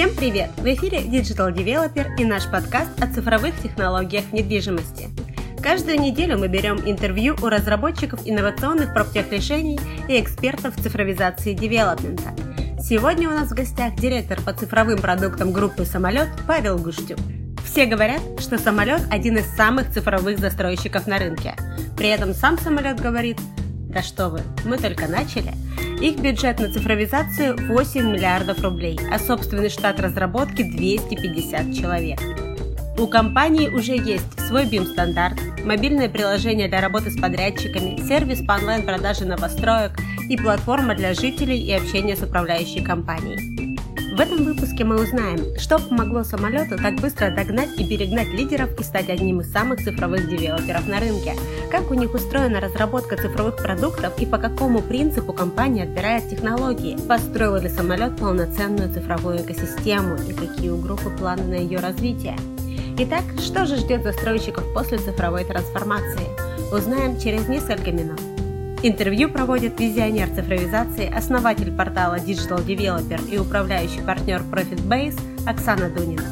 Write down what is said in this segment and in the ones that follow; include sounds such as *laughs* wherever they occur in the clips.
Всем привет! В эфире Digital Developer и наш подкаст о цифровых технологиях недвижимости. Каждую неделю мы берем интервью у разработчиков инновационных проптех-решений и экспертов цифровизации девелопмента. Сегодня у нас в гостях директор по цифровым продуктам группы «Самолет» Павел Гуштюк. Все говорят, что самолет один из самых цифровых застройщиков на рынке. При этом сам самолет говорит, да что вы, мы только начали. Их бюджет на цифровизацию 8 миллиардов рублей, а собственный штат разработки 250 человек. У компании уже есть свой BIM-стандарт, мобильное приложение для работы с подрядчиками, сервис по онлайн-продаже новостроек и платформа для жителей и общения с управляющей компанией. В этом выпуске мы узнаем, что помогло самолету так быстро догнать и перегнать лидеров и стать одним из самых цифровых девелоперов на рынке, как у них устроена разработка цифровых продуктов и по какому принципу компания отбирает технологии, построила ли самолет полноценную цифровую экосистему и какие у группы планы на ее развитие. Итак, что же ждет застройщиков после цифровой трансформации? Узнаем через несколько минут. Интервью проводит визионер цифровизации, основатель портала Digital Developer и управляющий партнер ProfitBase Оксана Дунина.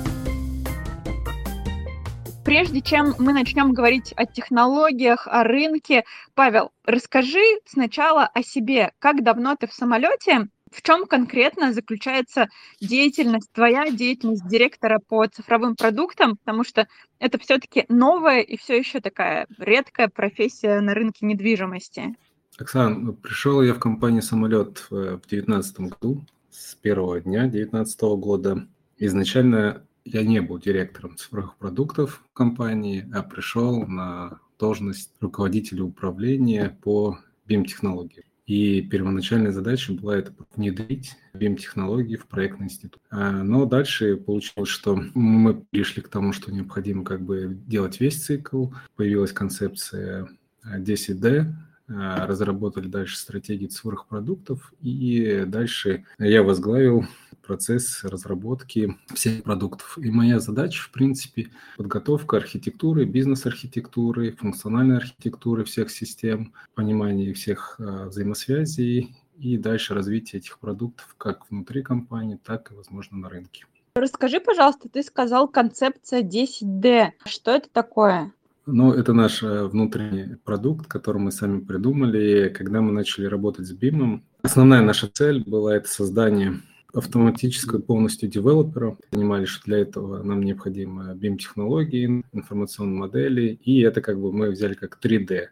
Прежде чем мы начнем говорить о технологиях, о рынке, Павел, расскажи сначала о себе. Как давно ты в самолете в чем конкретно заключается деятельность твоя, деятельность директора по цифровым продуктам, потому что это все-таки новая и все еще такая редкая профессия на рынке недвижимости. Оксана, ну, пришел я в компанию «Самолет» в 2019 году, с первого дня 2019 года. Изначально я не был директором цифровых продуктов компании, а пришел на должность руководителя управления по BIM-технологиям. И первоначальная задача была это внедрить BIM-технологии в проектный институт. А, но дальше получилось, что мы пришли к тому, что необходимо как бы делать весь цикл. Появилась концепция 10D, а, разработали дальше стратегии цифровых продуктов, и дальше я возглавил процесс разработки всех продуктов. И моя задача, в принципе, подготовка архитектуры, бизнес-архитектуры, функциональной архитектуры всех систем, понимание всех а, взаимосвязей и дальше развитие этих продуктов как внутри компании, так и, возможно, на рынке. Расскажи, пожалуйста, ты сказал концепция 10D. Что это такое? Ну, это наш э, внутренний продукт, который мы сами придумали. Когда мы начали работать с BIM, основная наша цель была это создание автоматического полностью девелопера. Понимали, что для этого нам необходимы BIM-технологии, информационные модели, и это как бы мы взяли как 3D.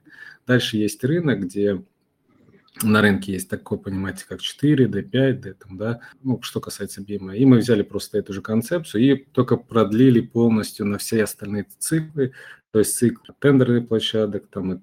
Дальше есть рынок, где на рынке есть такое понятие, как 4D, 5D, там, да, ну, что касается BIM. И мы взяли просто эту же концепцию и только продлили полностью на все остальные циклы, то есть цикл тендерных площадок, там, и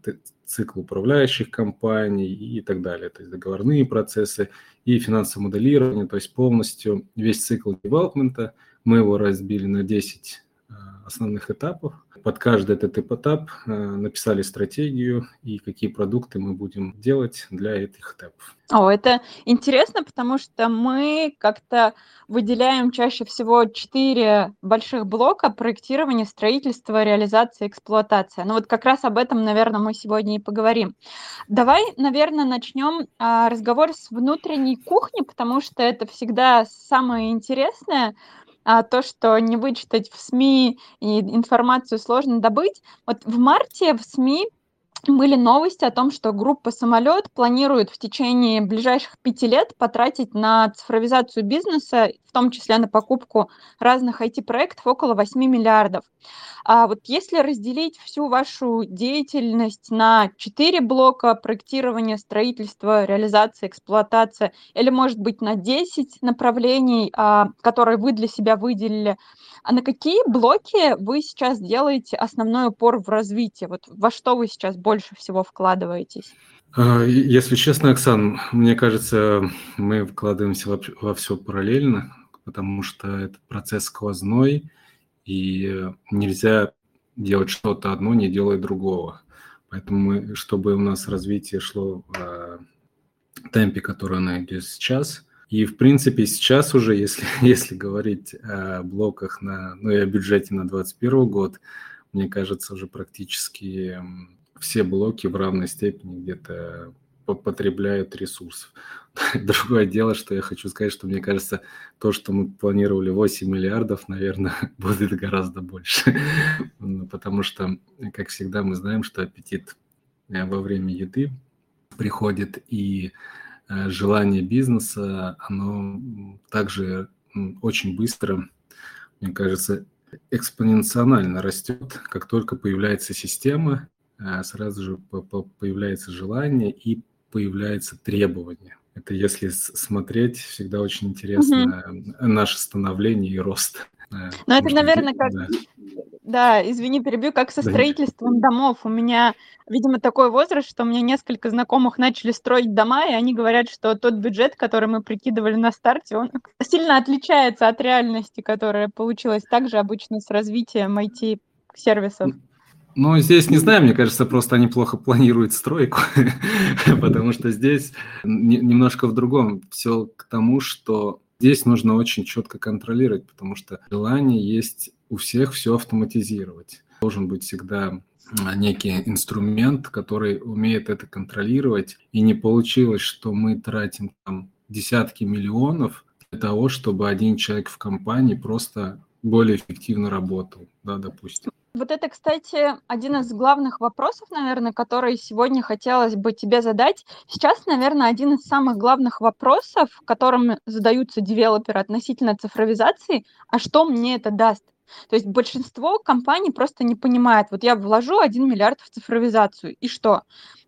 цикл управляющих компаний и так далее, то есть договорные процессы и финансовое моделирование, то есть полностью весь цикл девелопмента, мы его разбили на 10 а, основных этапов, под каждый этот этап э, написали стратегию и какие продукты мы будем делать для этих этапов. О, это интересно, потому что мы как-то выделяем чаще всего четыре больших блока проектирования, строительства, реализации, эксплуатация. Ну вот как раз об этом, наверное, мы сегодня и поговорим. Давай, наверное, начнем а, разговор с внутренней кухни, потому что это всегда самое интересное а, то, что не вычитать в СМИ и информацию сложно добыть. Вот в марте в СМИ были новости о том, что группа «Самолет» планирует в течение ближайших пяти лет потратить на цифровизацию бизнеса, в том числе на покупку разных IT-проектов, около 8 миллиардов. А вот если разделить всю вашу деятельность на четыре блока проектирования, строительства, реализации, эксплуатация, или, может быть, на 10 направлений, а, которые вы для себя выделили, а на какие блоки вы сейчас делаете основной упор в развитии? Вот во что вы сейчас больше всего вкладываетесь? А, если честно, Оксан, мне кажется, мы вкладываемся во, все параллельно, потому что это процесс сквозной, и нельзя делать что-то одно, не делая другого. Поэтому мы, чтобы у нас развитие шло в э, темпе, который оно идет сейчас, и, в принципе, сейчас уже, *laughs* если, если говорить о блоках на, ну и о бюджете на 2021 год, мне кажется, уже практически все блоки в равной степени где-то потребляют ресурсов. *laughs* Другое дело, что я хочу сказать, что мне кажется, то, что мы планировали 8 миллиардов, наверное, *laughs* будет гораздо больше. Ну, потому что, как всегда, мы знаем, что аппетит э, во время еды приходит, и э, желание бизнеса, оно также очень быстро, мне кажется, экспоненциально растет, как только появляется система, сразу же появляется желание и появляется требование. Это если смотреть, всегда очень интересно угу. наше становление и рост. Э, *laughs* ну, это, наверное, как... Да. да, извини, перебью, как со строительством да. домов. У меня, видимо, такой возраст, что у меня несколько знакомых начали строить дома, и они говорят, что тот бюджет, который мы прикидывали на старте, он *laughs* сильно отличается от реальности, которая получилась также обычно с развитием IT-сервисов. Ну, здесь не знаю, мне кажется, просто они плохо планируют стройку, *laughs* потому что здесь немножко в другом. Все к тому, что здесь нужно очень четко контролировать, потому что желание есть у всех все автоматизировать. Должен быть всегда некий инструмент, который умеет это контролировать. И не получилось, что мы тратим там десятки миллионов для того, чтобы один человек в компании просто более эффективно работал, да, допустим. Вот это, кстати, один из главных вопросов, наверное, который сегодня хотелось бы тебе задать. Сейчас, наверное, один из самых главных вопросов, которым задаются девелоперы относительно цифровизации, а что мне это даст? То есть большинство компаний просто не понимает, вот я вложу 1 миллиард в цифровизацию, и что?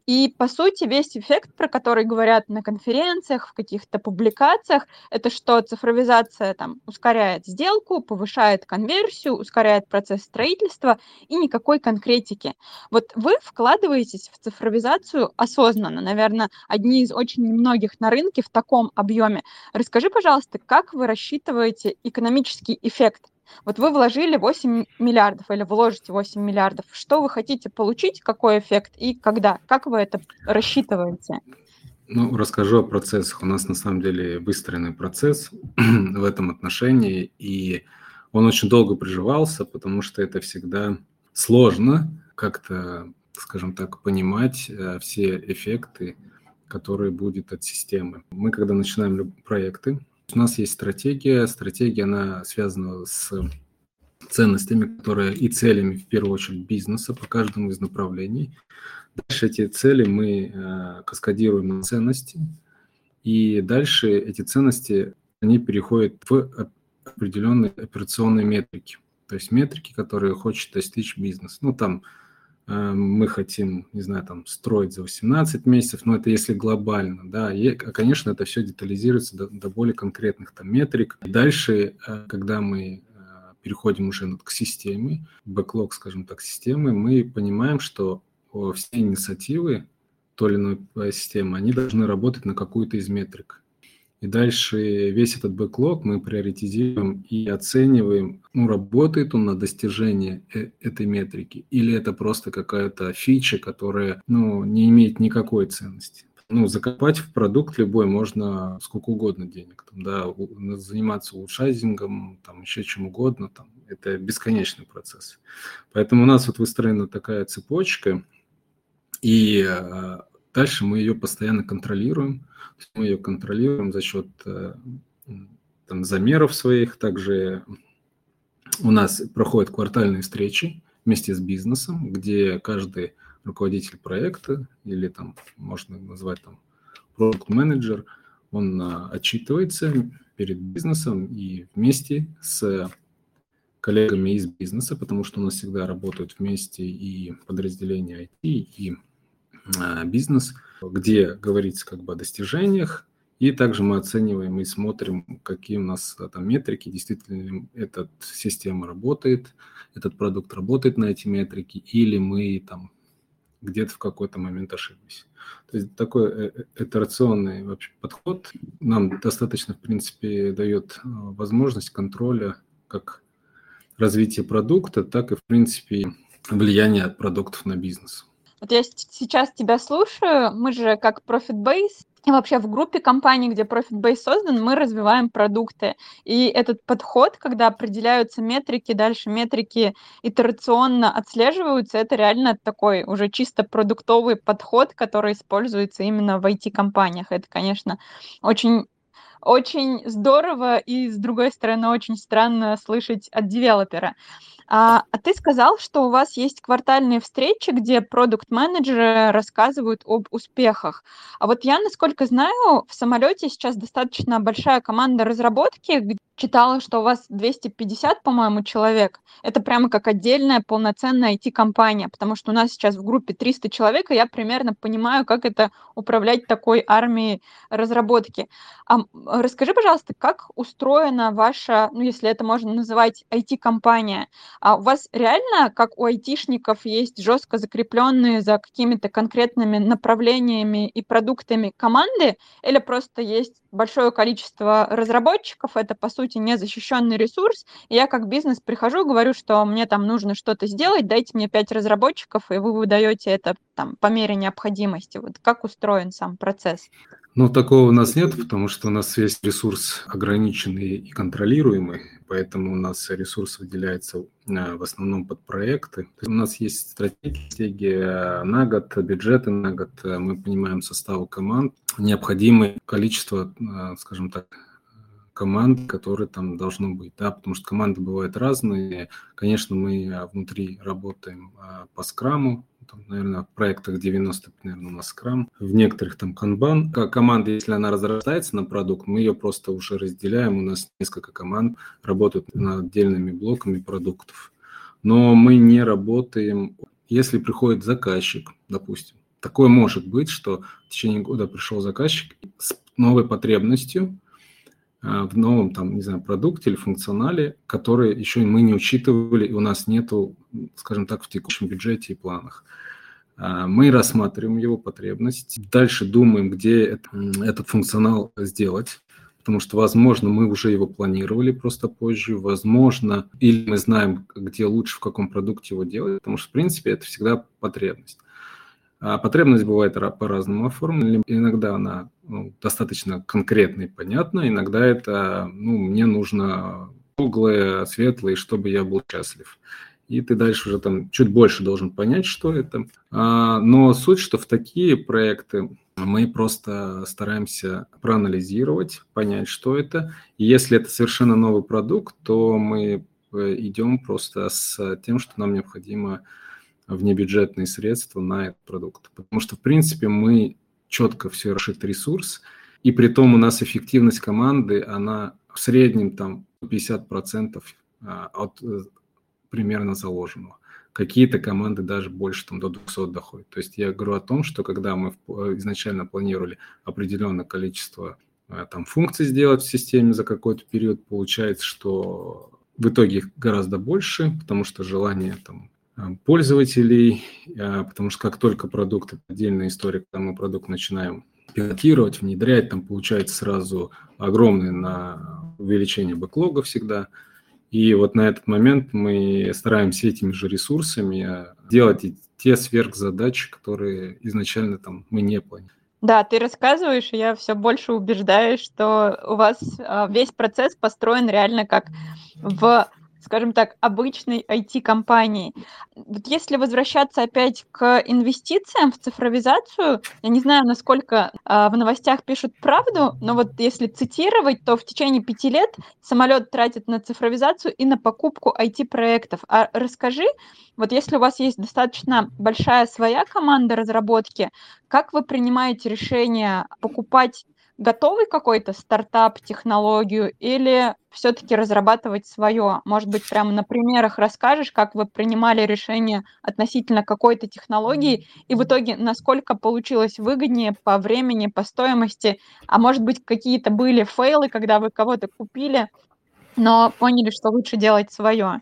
И, по сути, весь эффект, про который говорят на конференциях, в каких-то публикациях, это что цифровизация там ускоряет сделку, повышает конверсию, ускоряет процесс строительства и никакой конкретики. Вот вы вкладываетесь в цифровизацию осознанно, наверное, одни из очень немногих на рынке в таком объеме. Расскажи, пожалуйста, как вы рассчитываете экономический эффект вот вы вложили 8 миллиардов или вложите 8 миллиардов. Что вы хотите получить, какой эффект и когда? Как вы это рассчитываете? Ну, расскажу о процессах. У нас на самом деле выстроенный процесс *clears throat* в этом отношении, и он очень долго приживался, потому что это всегда сложно как-то, скажем так, понимать э, все эффекты, которые будут от системы. Мы, когда начинаем проекты, у нас есть стратегия. Стратегия, она связана с ценностями, которые и целями, в первую очередь, бизнеса по каждому из направлений. Дальше эти цели мы э, каскадируем на ценности, и дальше эти ценности, они переходят в определенные операционные метрики. То есть метрики, которые хочет достичь бизнес. Ну, там мы хотим, не знаю, там, строить за 18 месяцев, но это если глобально, да, и, конечно, это все детализируется до, до более конкретных там метрик. И дальше, э, когда мы э, переходим уже к системе, бэклог, скажем так, системы, мы понимаем, что все инициативы той или иной системы, они должны работать на какую-то из метрик. И дальше весь этот бэклог мы приоритизируем и оцениваем, ну, работает он на достижение э, этой метрики, или это просто какая-то фича, которая, ну, не имеет никакой ценности. Ну, закопать в продукт любой можно сколько угодно денег, там, да, заниматься улучшайзингом, там, еще чем угодно, там, это бесконечный процесс. Поэтому у нас вот выстроена такая цепочка, и э, дальше мы ее постоянно контролируем, мы ее контролируем за счет э, там, замеров своих. Также у нас проходят квартальные встречи вместе с бизнесом, где каждый руководитель проекта или там можно назвать там продукт менеджер он а, отчитывается перед бизнесом и вместе с коллегами из бизнеса, потому что у нас всегда работают вместе и подразделения IT, и бизнес, где говорится как бы о достижениях, и также мы оцениваем и смотрим, какие у нас а, там метрики, действительно ли эта система работает, этот продукт работает на эти метрики, или мы там где-то в какой-то момент ошиблись. То есть такой э, э, итерационный вообще подход нам достаточно, в принципе, дает возможность контроля как развития продукта, так и, в принципе, влияния продуктов на бизнес. Вот я сейчас тебя слушаю, мы же как Profit Base и вообще в группе компаний, где Profit Base создан, мы развиваем продукты. И этот подход, когда определяются метрики, дальше метрики итерационно отслеживаются, это реально такой уже чисто продуктовый подход, который используется именно в IT-компаниях. Это, конечно, очень очень здорово и, с другой стороны, очень странно слышать от девелопера. А, а ты сказал, что у вас есть квартальные встречи, где продукт-менеджеры рассказывают об успехах. А вот я, насколько знаю, в самолете сейчас достаточно большая команда разработки, читала, что у вас 250, по-моему, человек. Это прямо как отдельная полноценная IT-компания, потому что у нас сейчас в группе 300 человек, и я примерно понимаю, как это управлять такой армией разработки. А расскажи, пожалуйста, как устроена ваша, ну, если это можно называть IT-компания? А у вас реально, как у айтишников, есть жестко закрепленные за какими-то конкретными направлениями и продуктами команды, или просто есть большое количество разработчиков, это, по сути, незащищенный ресурс, и я как бизнес прихожу, говорю, что мне там нужно что-то сделать, дайте мне пять разработчиков, и вы выдаете это там по мере необходимости. Вот как устроен сам процесс? Ну, такого у нас нет, потому что у нас весь ресурс ограниченный и контролируемый, поэтому у нас ресурс выделяется э, в основном под проекты. У нас есть стратегия на год, бюджеты на год, мы понимаем составы команд, необходимое количество, э, скажем так, команд, которые там должно быть, да, потому что команды бывают разные. Конечно, мы внутри работаем э, по скраму, там, наверное, в проектах 90, наверное, у нас скрам, в некоторых там канбан. Команда, если она разрастается на продукт, мы ее просто уже разделяем, у нас несколько команд работают над отдельными блоками продуктов. Но мы не работаем, если приходит заказчик, допустим, такое может быть, что в течение года пришел заказчик с новой потребностью, в новом, там, не знаю, продукте или функционале, который еще мы не учитывали, и у нас нету, скажем так, в текущем бюджете и планах. А, мы рассматриваем его потребность, дальше думаем, где этот функционал сделать, потому что, возможно, мы уже его планировали просто позже, возможно, или мы знаем, где лучше, в каком продукте его делать, потому что, в принципе, это всегда потребность. А потребность бывает по-разному оформлена. Иногда она ну, достаточно конкретная и понятна, иногда это, ну, мне нужно круглое, светлое, чтобы я был счастлив. И ты дальше уже там чуть больше должен понять, что это. А, но суть, что в такие проекты мы просто стараемся проанализировать, понять, что это. И если это совершенно новый продукт, то мы э, идем просто с тем, что нам необходимо внебюджетные средства на этот продукт. Потому что, в принципе, мы четко все расшит ресурс, и при том у нас эффективность команды, она в среднем там 50% а, от э, примерно заложенного. Какие-то команды даже больше, там, до 200 доходят. То есть я говорю о том, что когда мы изначально планировали определенное количество э, там, функций сделать в системе за какой-то период, получается, что в итоге их гораздо больше, потому что желание там, Э, пользователей, э, потому что как только продукт, отдельная история, когда мы продукт начинаем пилотировать, внедрять, там получается сразу огромное на увеличение бэклога всегда. И вот на этот момент мы стараемся этими же ресурсами э, делать те сверхзадачи, которые изначально там мы не планировали. Да, ты рассказываешь, и я все больше убеждаюсь, что у вас весь процесс построен реально как в скажем так, обычной IT-компании. Вот если возвращаться опять к инвестициям в цифровизацию, я не знаю, насколько э, в новостях пишут правду, но вот если цитировать, то в течение пяти лет самолет тратит на цифровизацию и на покупку IT-проектов. А расскажи, вот если у вас есть достаточно большая своя команда разработки, как вы принимаете решение покупать готовый какой-то стартап, технологию или все-таки разрабатывать свое? Может быть, прямо на примерах расскажешь, как вы принимали решение относительно какой-то технологии и в итоге насколько получилось выгоднее по времени, по стоимости, а может быть, какие-то были фейлы, когда вы кого-то купили, но поняли, что лучше делать свое?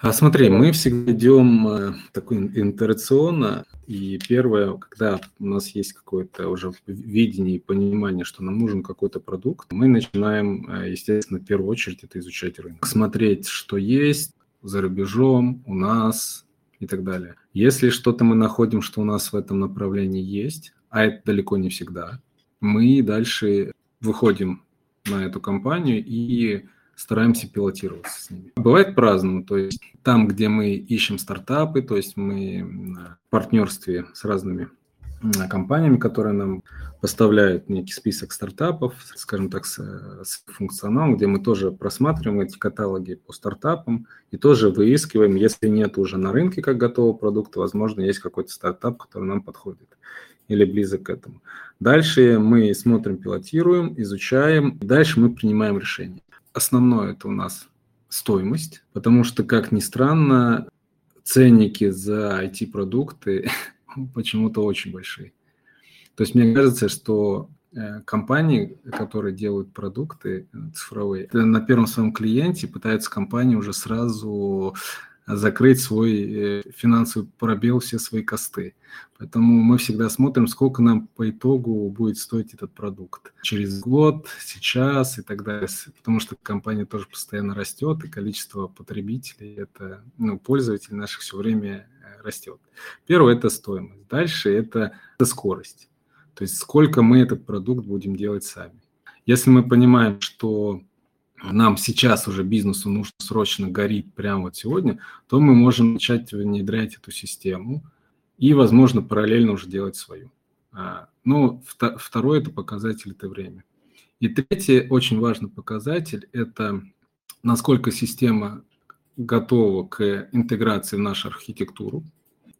А смотри, мы всегда идем э, такой итерационно, и первое, когда у нас есть какое-то уже видение и понимание, что нам нужен какой-то продукт, мы начинаем, э, естественно, в первую очередь это изучать рынок, смотреть, что есть за рубежом, у нас и так далее. Если что-то мы находим, что у нас в этом направлении есть, а это далеко не всегда, мы дальше выходим на эту компанию и стараемся пилотироваться с ними. Бывает по-разному, то есть там, где мы ищем стартапы, то есть мы в партнерстве с разными компаниями, которые нам поставляют некий список стартапов, скажем так, с, с функционалом, где мы тоже просматриваем эти каталоги по стартапам и тоже выискиваем, если нет уже на рынке как готового продукта, возможно, есть какой-то стартап, который нам подходит или близок к этому. Дальше мы смотрим, пилотируем, изучаем, дальше мы принимаем решение. Основное это у нас стоимость, потому что, как ни странно, ценники за IT-продукты *laughs* почему-то очень большие. То есть мне кажется, что э, компании, которые делают продукты э, цифровые, на первом своем клиенте пытаются компании уже сразу закрыть свой э, финансовый пробел, все свои косты. Поэтому мы всегда смотрим, сколько нам по итогу будет стоить этот продукт. Через год, сейчас и так далее. Потому что компания тоже постоянно растет, и количество потребителей, это, ну, пользователей наших все время э, растет. Первое – это стоимость. Дальше это, это скорость. То есть сколько мы этот продукт будем делать сами. Если мы понимаем, что нам сейчас уже бизнесу нужно срочно горит прямо вот сегодня, то мы можем начать внедрять эту систему и, возможно, параллельно уже делать свою. А, ну, второй – это показатель – это время. И третий очень важный показатель – это насколько система готова к интеграции в нашу архитектуру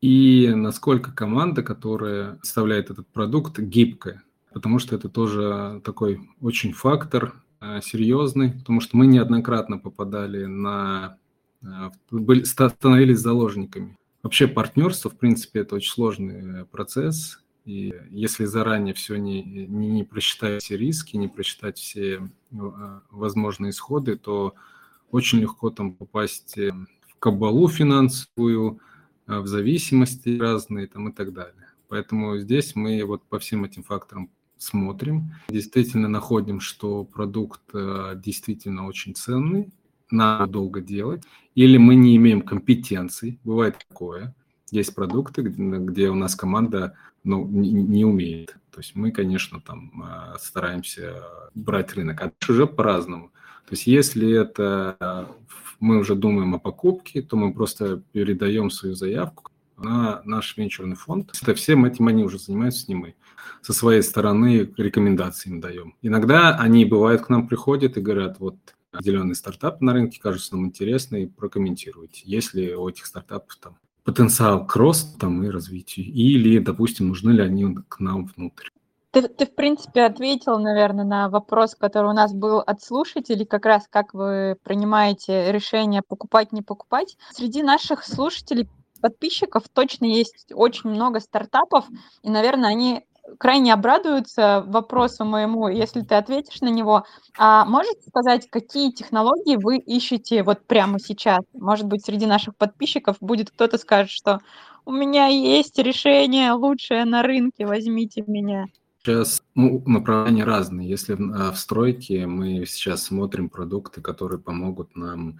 и насколько команда, которая составляет этот продукт, гибкая. Потому что это тоже такой очень фактор, серьезный, потому что мы неоднократно попадали на... Э, были, становились заложниками. Вообще партнерство, в принципе, это очень сложный э, процесс, и если заранее все не, не, не просчитать все риски, не просчитать все возможные исходы, то очень легко там попасть в кабалу финансовую, в зависимости разные там и так далее. Поэтому здесь мы вот по всем этим факторам смотрим, действительно находим, что продукт э, действительно очень ценный, надо долго делать, или мы не имеем компетенций, бывает такое. Есть продукты, где у нас команда ну, не, не умеет. То есть мы, конечно, там э, стараемся брать рынок, а уже по-разному. То есть если это э, мы уже думаем о покупке, то мы просто передаем свою заявку на наш венчурный фонд. Это всем этим они уже занимаются, не мы со своей стороны рекомендации им даем. Иногда они, бывают, к нам приходят и говорят, вот определенный стартап на рынке кажется нам интересный, прокомментируйте. Есть ли у этих стартапов там потенциал к росту там, и развитию? Или, допустим, нужны ли они к нам внутрь? Ты, ты, в принципе, ответил, наверное, на вопрос, который у нас был от слушателей, как раз как вы принимаете решение покупать, не покупать. Среди наших слушателей, подписчиков точно есть очень много стартапов, и, наверное, они крайне обрадуются вопросу моему, если ты ответишь на него. А можете сказать, какие технологии вы ищете вот прямо сейчас? Может быть, среди наших подписчиков будет кто-то скажет, что у меня есть решение лучшее на рынке, возьмите меня. Сейчас ну, направления разные. Если в, а, стройке мы сейчас смотрим продукты, которые помогут нам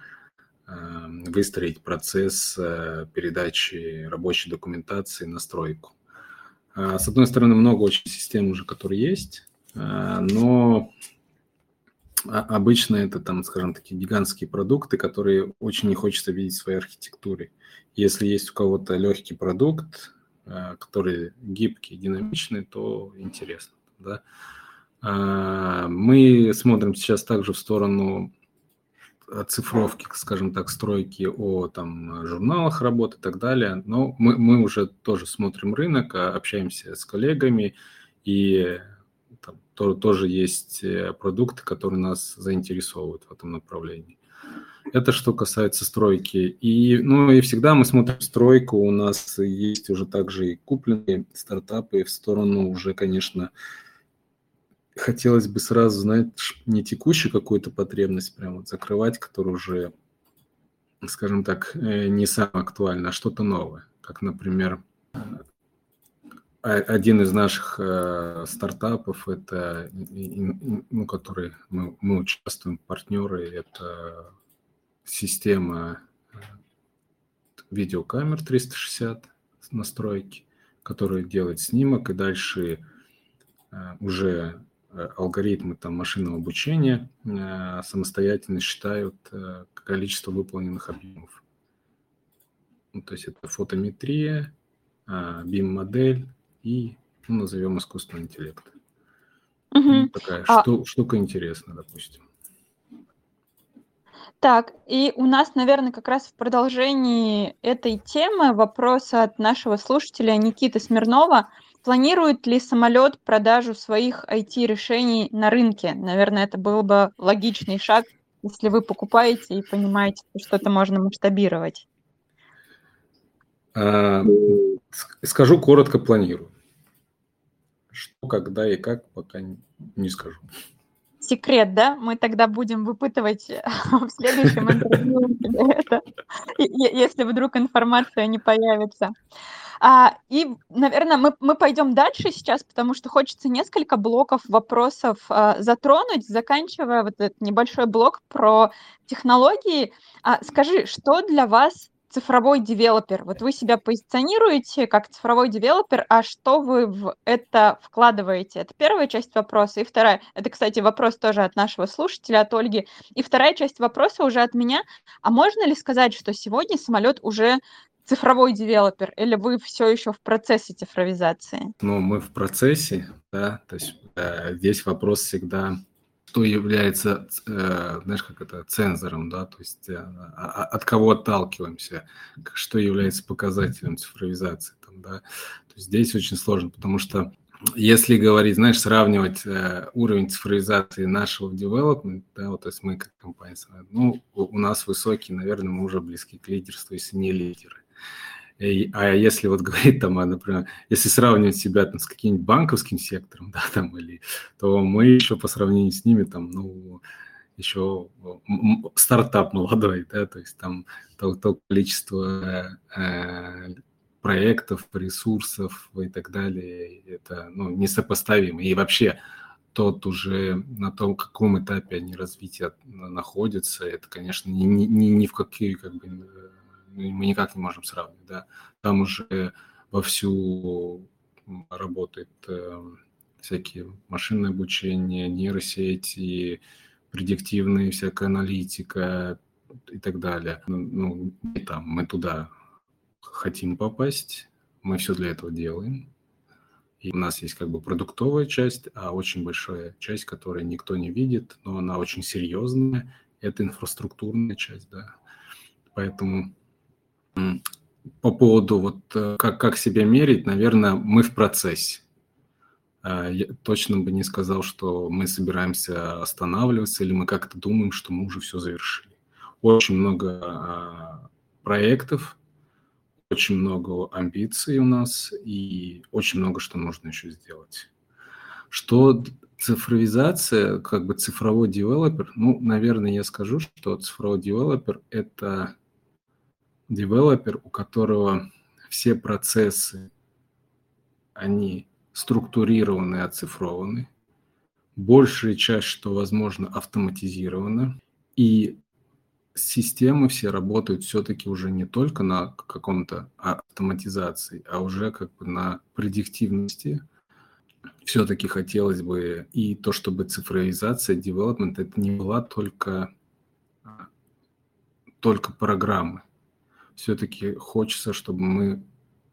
выстроить процесс э, передачи рабочей документации на стройку. А, с одной стороны, много очень систем уже, которые есть, а, но обычно это там, скажем, такие гигантские продукты, которые очень не хочется видеть в своей архитектуре. Если есть у кого-то легкий продукт, а, который гибкий, динамичный, то интересно. Да? Мы смотрим сейчас также в сторону оцифровки, скажем так, стройки о там, журналах работы и так далее. Но мы, мы уже тоже смотрим рынок, а, общаемся с коллегами, и там то, тоже есть э, продукты, которые нас заинтересовывают в этом направлении. Это что касается стройки. И, ну, и всегда мы смотрим стройку, у нас есть уже также и купленные стартапы в сторону уже, конечно, хотелось бы сразу, знать не текущую какую-то потребность прям вот закрывать, которая уже, скажем так, э, не самая актуальна, а что-то новое. Как, например, один из наших э, стартапов, это, ну, который мы, мы участвуем, партнеры, это система э, видеокамер 360 настройки, которая делает снимок и дальше уже алгоритмы там, машинного обучения самостоятельно считают количество выполненных объемов. Ну, то есть это фотометрия, BIM-модель и, ну, назовем искусственный интеллект. Угу. Такая а... штука интересная, допустим. Так, и у нас, наверное, как раз в продолжении этой темы вопрос от нашего слушателя Никиты Смирнова. Планирует ли самолет продажу своих IT-решений на рынке? Наверное, это был бы логичный шаг, если вы покупаете и понимаете, что это можно масштабировать. А, скажу коротко, планирую. Что, когда и как, пока не скажу секрет, да? Мы тогда будем выпытывать *laughs* в следующем интервью если вдруг информация не появится. А, и, наверное, мы, мы пойдем дальше сейчас, потому что хочется несколько блоков вопросов а, затронуть, заканчивая вот этот небольшой блок про технологии. А, скажи, что для вас цифровой девелопер. Вот вы себя позиционируете как цифровой девелопер, а что вы в это вкладываете? Это первая часть вопроса. И вторая, это, кстати, вопрос тоже от нашего слушателя, от Ольги. И вторая часть вопроса уже от меня. А можно ли сказать, что сегодня самолет уже цифровой девелопер, или вы все еще в процессе цифровизации? Ну, мы в процессе, да, то есть э, здесь вопрос всегда что является, э, знаешь, как это, цензором, да, то есть э, а, а, от кого отталкиваемся, что является показателем цифровизации, там, да. То есть здесь очень сложно, потому что если говорить, знаешь, сравнивать э, уровень цифровизации нашего девелопмента, да, вот, то есть мы как компания, ну, у нас высокий, наверное, мы уже близки к лидерству, если не лидеры. А если вот говорить там, а, например, если сравнивать себя там, с каким-нибудь банковским сектором, *laughs* да, там, или, то мы еще по сравнению с ними там, ну, еще стартап молодой, да, то есть там то, то количество э, проектов, ресурсов и так далее, это ну, несопоставимо. И вообще тот уже на том, каком этапе они развития находятся, это, конечно, ни, ни, ни в какие как бы мы никак не можем сравнивать, да. Там уже вовсю работает э, всякие машинное обучение, нейросети, предиктивная всякая аналитика и так далее. Ну, ну там, мы туда хотим попасть, мы все для этого делаем. И у нас есть как бы продуктовая часть, а очень большая часть, которую никто не видит, но она очень серьезная, это инфраструктурная часть, да. Поэтому по поводу вот э, как, как себя мерить, наверное, мы в процессе. А, я точно бы не сказал, что мы собираемся останавливаться или мы как-то думаем, что мы уже все завершили. Очень много а, проектов, очень много амбиций у нас и очень много что нужно еще сделать. Что цифровизация, как бы цифровой девелопер, ну, наверное, я скажу, что цифровой девелопер – это девелопер, у которого все процессы, они структурированы и оцифрованы, большая часть, что возможно, автоматизирована, и системы все работают все-таки уже не только на каком-то автоматизации, а уже как бы на предиктивности. Все-таки хотелось бы и то, чтобы цифровизация, development, это не была только, только программы все-таки хочется, чтобы мы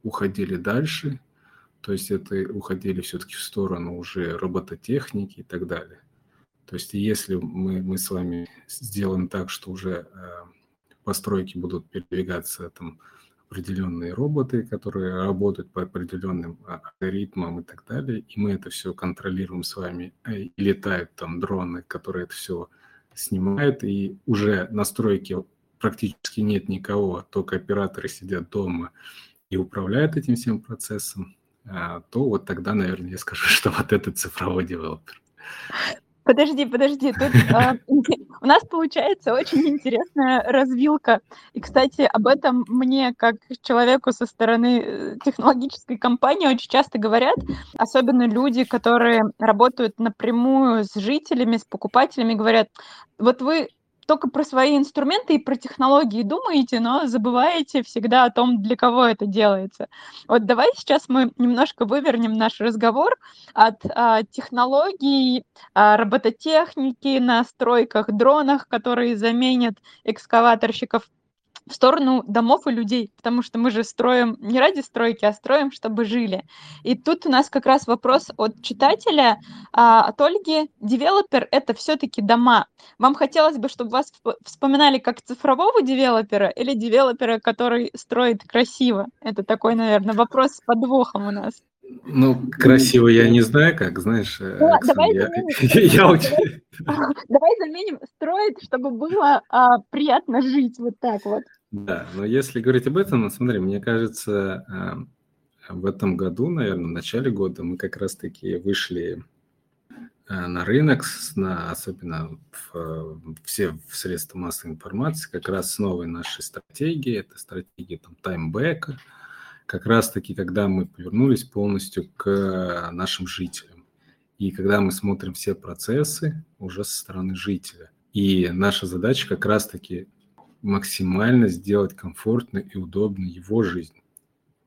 уходили дальше, то есть это уходили все-таки в сторону уже робототехники и так далее. То есть если мы, мы с вами сделаем так, что уже э, постройки будут передвигаться там определенные роботы, которые работают по определенным а, алгоритмам и так далее, и мы это все контролируем с вами, э, и летают там дроны, которые это все снимают, и уже настройки практически нет никого, только операторы сидят дома и управляют этим всем процессом, а, то вот тогда, наверное, я скажу, *laughs* что вот это цифровой девелопер. Подожди, подожди, тут э, *laughs* *laughs* у нас получается очень интересная развилка. И, кстати, об этом мне, как человеку со стороны э, технологической компании, очень часто говорят, особенно люди, которые работают напрямую с жителями, с покупателями, говорят, вот вы только про свои инструменты и про технологии думаете, но забываете всегда о том, для кого это делается. Вот давай сейчас мы немножко вывернем наш разговор от а, технологий, а, робототехники на стройках, дронах, которые заменят экскаваторщиков в сторону домов и людей, потому что мы же строим не ради стройки, а строим, чтобы жили. И тут у нас как раз вопрос от читателя, а, от Ольги. Девелопер — это все-таки дома. Вам хотелось бы, чтобы вас вспоминали как цифрового девелопера или девелопера, который строит красиво? Это такой, наверное, вопрос с подвохом у нас. Ну, красиво я не знаю, как, знаешь, э, ну, Оксан, давай, я, заменим, *laughs* я очень... давай заменим строить, чтобы было а, приятно жить вот так вот. Да, но если говорить об этом, смотри, мне кажется, э, в этом году, наверное, в начале года мы как раз-таки вышли э, на рынок, на, особенно в, все в средства массовой информации, как раз с новой нашей стратегией, это стратегия там таймбэка, как раз-таки, когда мы повернулись полностью к нашим жителям. И когда мы смотрим все процессы уже со стороны жителя. И наша задача как раз-таки максимально сделать комфортной и удобной его жизнь,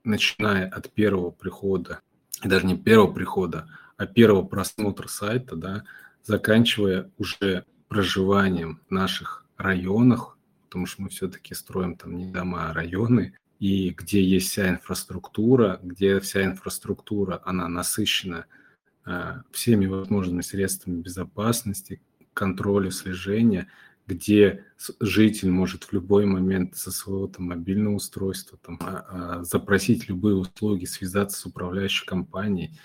начиная от первого прихода, даже не первого прихода, а первого просмотра сайта, да, заканчивая уже проживанием в наших районах, потому что мы все-таки строим там не дома, а районы, и где есть вся инфраструктура, где вся инфраструктура, она насыщена э, всеми возможными средствами безопасности, контроля, слежения, где житель может в любой момент со своего там, мобильного устройства там, а, а, запросить любые услуги, связаться с управляющей компанией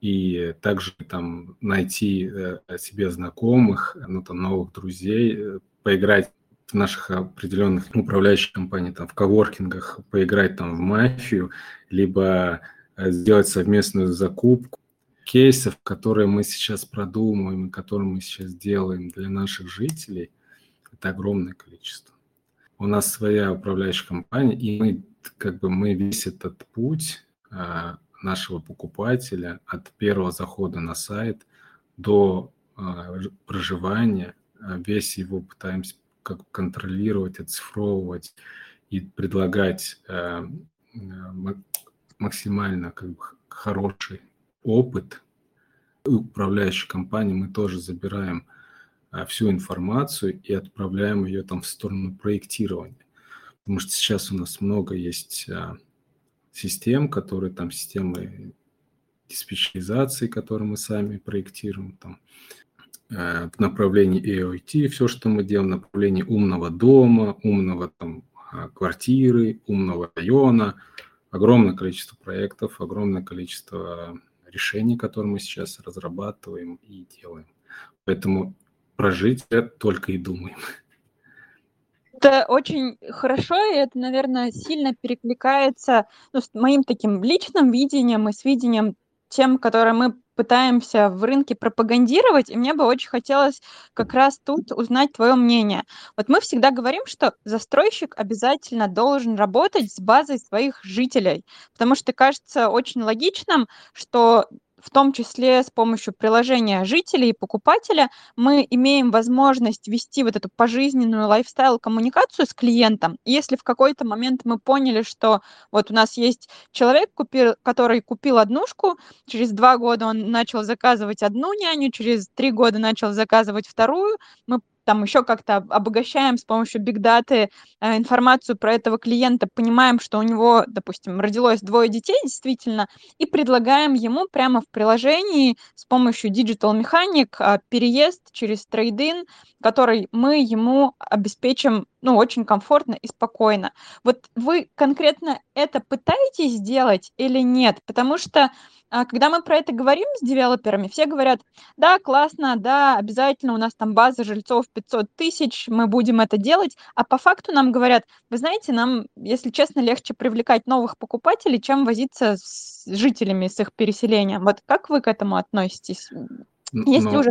и также там найти э, себе знакомых, ну, там, новых друзей, э, поиграть в наших определенных управляющих компаниях, там, в коворкингах, поиграть там в мафию, либо э, сделать совместную закупку кейсов, которые мы сейчас продумываем, которые мы сейчас делаем для наших жителей – это огромное количество. У нас своя управляющая компания, и мы как бы мы весь этот путь а, нашего покупателя от первого захода на сайт до а, проживания, а, весь его пытаемся как контролировать, оцифровывать и предлагать максимально как бы хороший опыт. Управляющей компании мы тоже забираем всю информацию и отправляем ее там в сторону проектирования. Потому что сейчас у нас много есть а, систем, которые там системы диспетчеризации, которые мы сами проектируем, там, э, в направлении AOT, все, что мы делаем, в направлении умного дома, умного там а, квартиры, умного района, огромное количество проектов, огромное количество решений, которые мы сейчас разрабатываем и делаем. Поэтому прожить только и думаем. Это очень хорошо, и это, наверное, сильно перекликается ну, с моим таким личным видением и с видением тем, которые мы пытаемся в рынке пропагандировать, и мне бы очень хотелось как раз тут узнать твое мнение. Вот мы всегда говорим, что застройщик обязательно должен работать с базой своих жителей, потому что кажется очень логичным, что в том числе с помощью приложения жителей и покупателя, мы имеем возможность вести вот эту пожизненную лайфстайл-коммуникацию с клиентом. Если в какой-то момент мы поняли, что вот у нас есть человек, купил, который купил однушку, через два года он начал заказывать одну няню, через три года начал заказывать вторую, мы там еще как-то обогащаем с помощью бигдаты э, информацию про этого клиента, понимаем, что у него, допустим, родилось двое детей действительно, и предлагаем ему прямо в приложении с помощью Digital Mechanic э, переезд через трейдин, который мы ему обеспечим ну, очень комфортно и спокойно. Вот вы конкретно это пытаетесь сделать или нет? Потому что а, когда мы про это говорим с девелоперами, все говорят, да, классно, да, обязательно у нас там база жильцов 500 тысяч, мы будем это делать, а по факту нам говорят, вы знаете, нам, если честно, легче привлекать новых покупателей, чем возиться с жителями, с их переселением. Вот как вы к этому относитесь? Есть ли уже?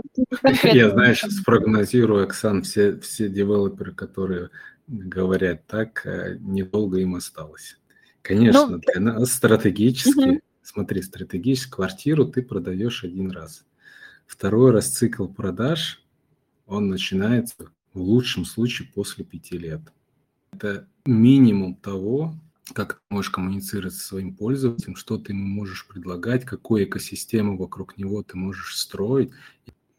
Я, знаешь, спрогнозирую, Оксан, все, все девелоперы, которые говорят так, э, недолго им осталось. Конечно, ну, для нас стратегически угу Смотри, стратегическую квартиру ты продаешь один раз. Второй раз цикл продаж, он начинается в лучшем случае после пяти лет. Это минимум того, как ты можешь коммуницировать со своим пользователем, что ты ему можешь предлагать, какую экосистему вокруг него ты можешь строить.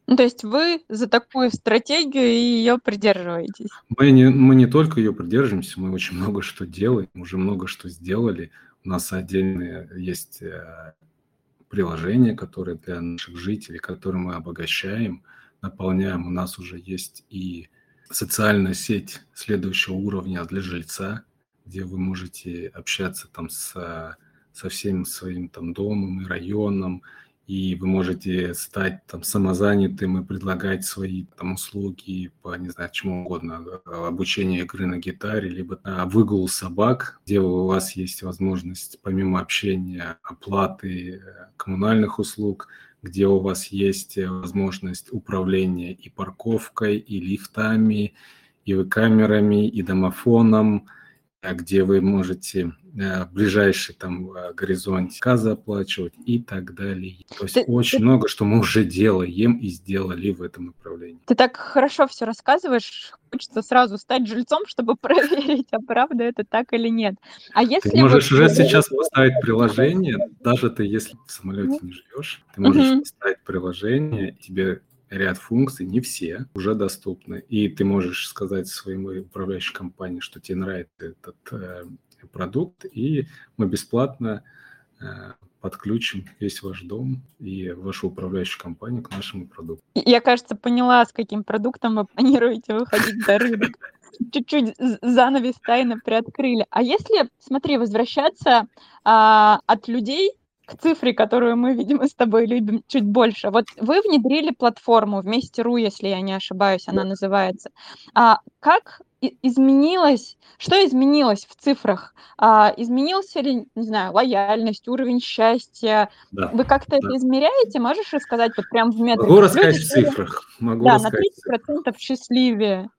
Ну, то есть вы за такую стратегию и ее придерживаетесь? Мы не, мы не только ее придерживаемся, мы очень много что делаем, уже много что сделали. У нас отдельные есть э, приложения, которые для наших жителей, которые мы обогащаем, наполняем. У нас уже есть и социальная сеть следующего уровня для жильца, где вы можете общаться там с, со всем своим там домом и районом, и вы можете стать там самозанятым и предлагать свои там услуги по, не знаю, чему угодно, обучение игры на гитаре, либо а, выгул собак, где у вас есть возможность помимо общения оплаты э, коммунальных услуг, где у вас есть э, возможность управления и парковкой, и лифтами, и камерами, и домофоном, а где вы можете э, ближайший там э, горизонт газа оплачивать и так далее. То есть ты, очень ты... много, что мы уже делаем и сделали в этом направлении. Ты так хорошо все рассказываешь, хочется сразу стать жильцом, чтобы *laughs* проверить, а правда это так или нет. А если ты можешь вот... уже сейчас поставить приложение, даже ты если в самолете не живешь, ты можешь угу. поставить приложение, тебе ряд функций, не все, уже доступны. И ты можешь сказать своему управляющей компании, что тебе нравится этот э, продукт, и мы бесплатно э, подключим весь ваш дом и вашу управляющую компанию к нашему продукту. Я, кажется, поняла, с каким продуктом вы планируете выходить на рынок. Чуть-чуть занавес тайны приоткрыли. А если, смотри, возвращаться а, от людей к цифре, которую мы, видимо, с тобой любим чуть больше. Вот вы внедрили платформу вместе РУ, если я не ошибаюсь, она называется. А как изменилось, что изменилось в цифрах? А, изменился ли, не знаю, лояльность, уровень счастья? Да. Вы как-то да. это измеряете? Можешь рассказать вот прям в метриках? Могу рассказать в цифрах. Могу да, рассказать. на 30% счастливее.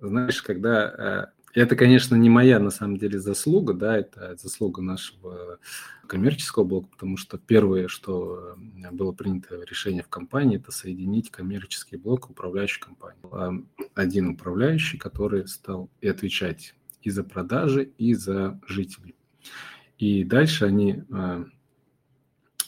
Знаешь, когда э, это, конечно, не моя на самом деле заслуга, да, это заслуга нашего коммерческого блока, потому что первое, что было принято решение в компании, это соединить коммерческий блок управляющей компании. Один управляющий, который стал и отвечать и за продажи, и за жителей. И дальше они а,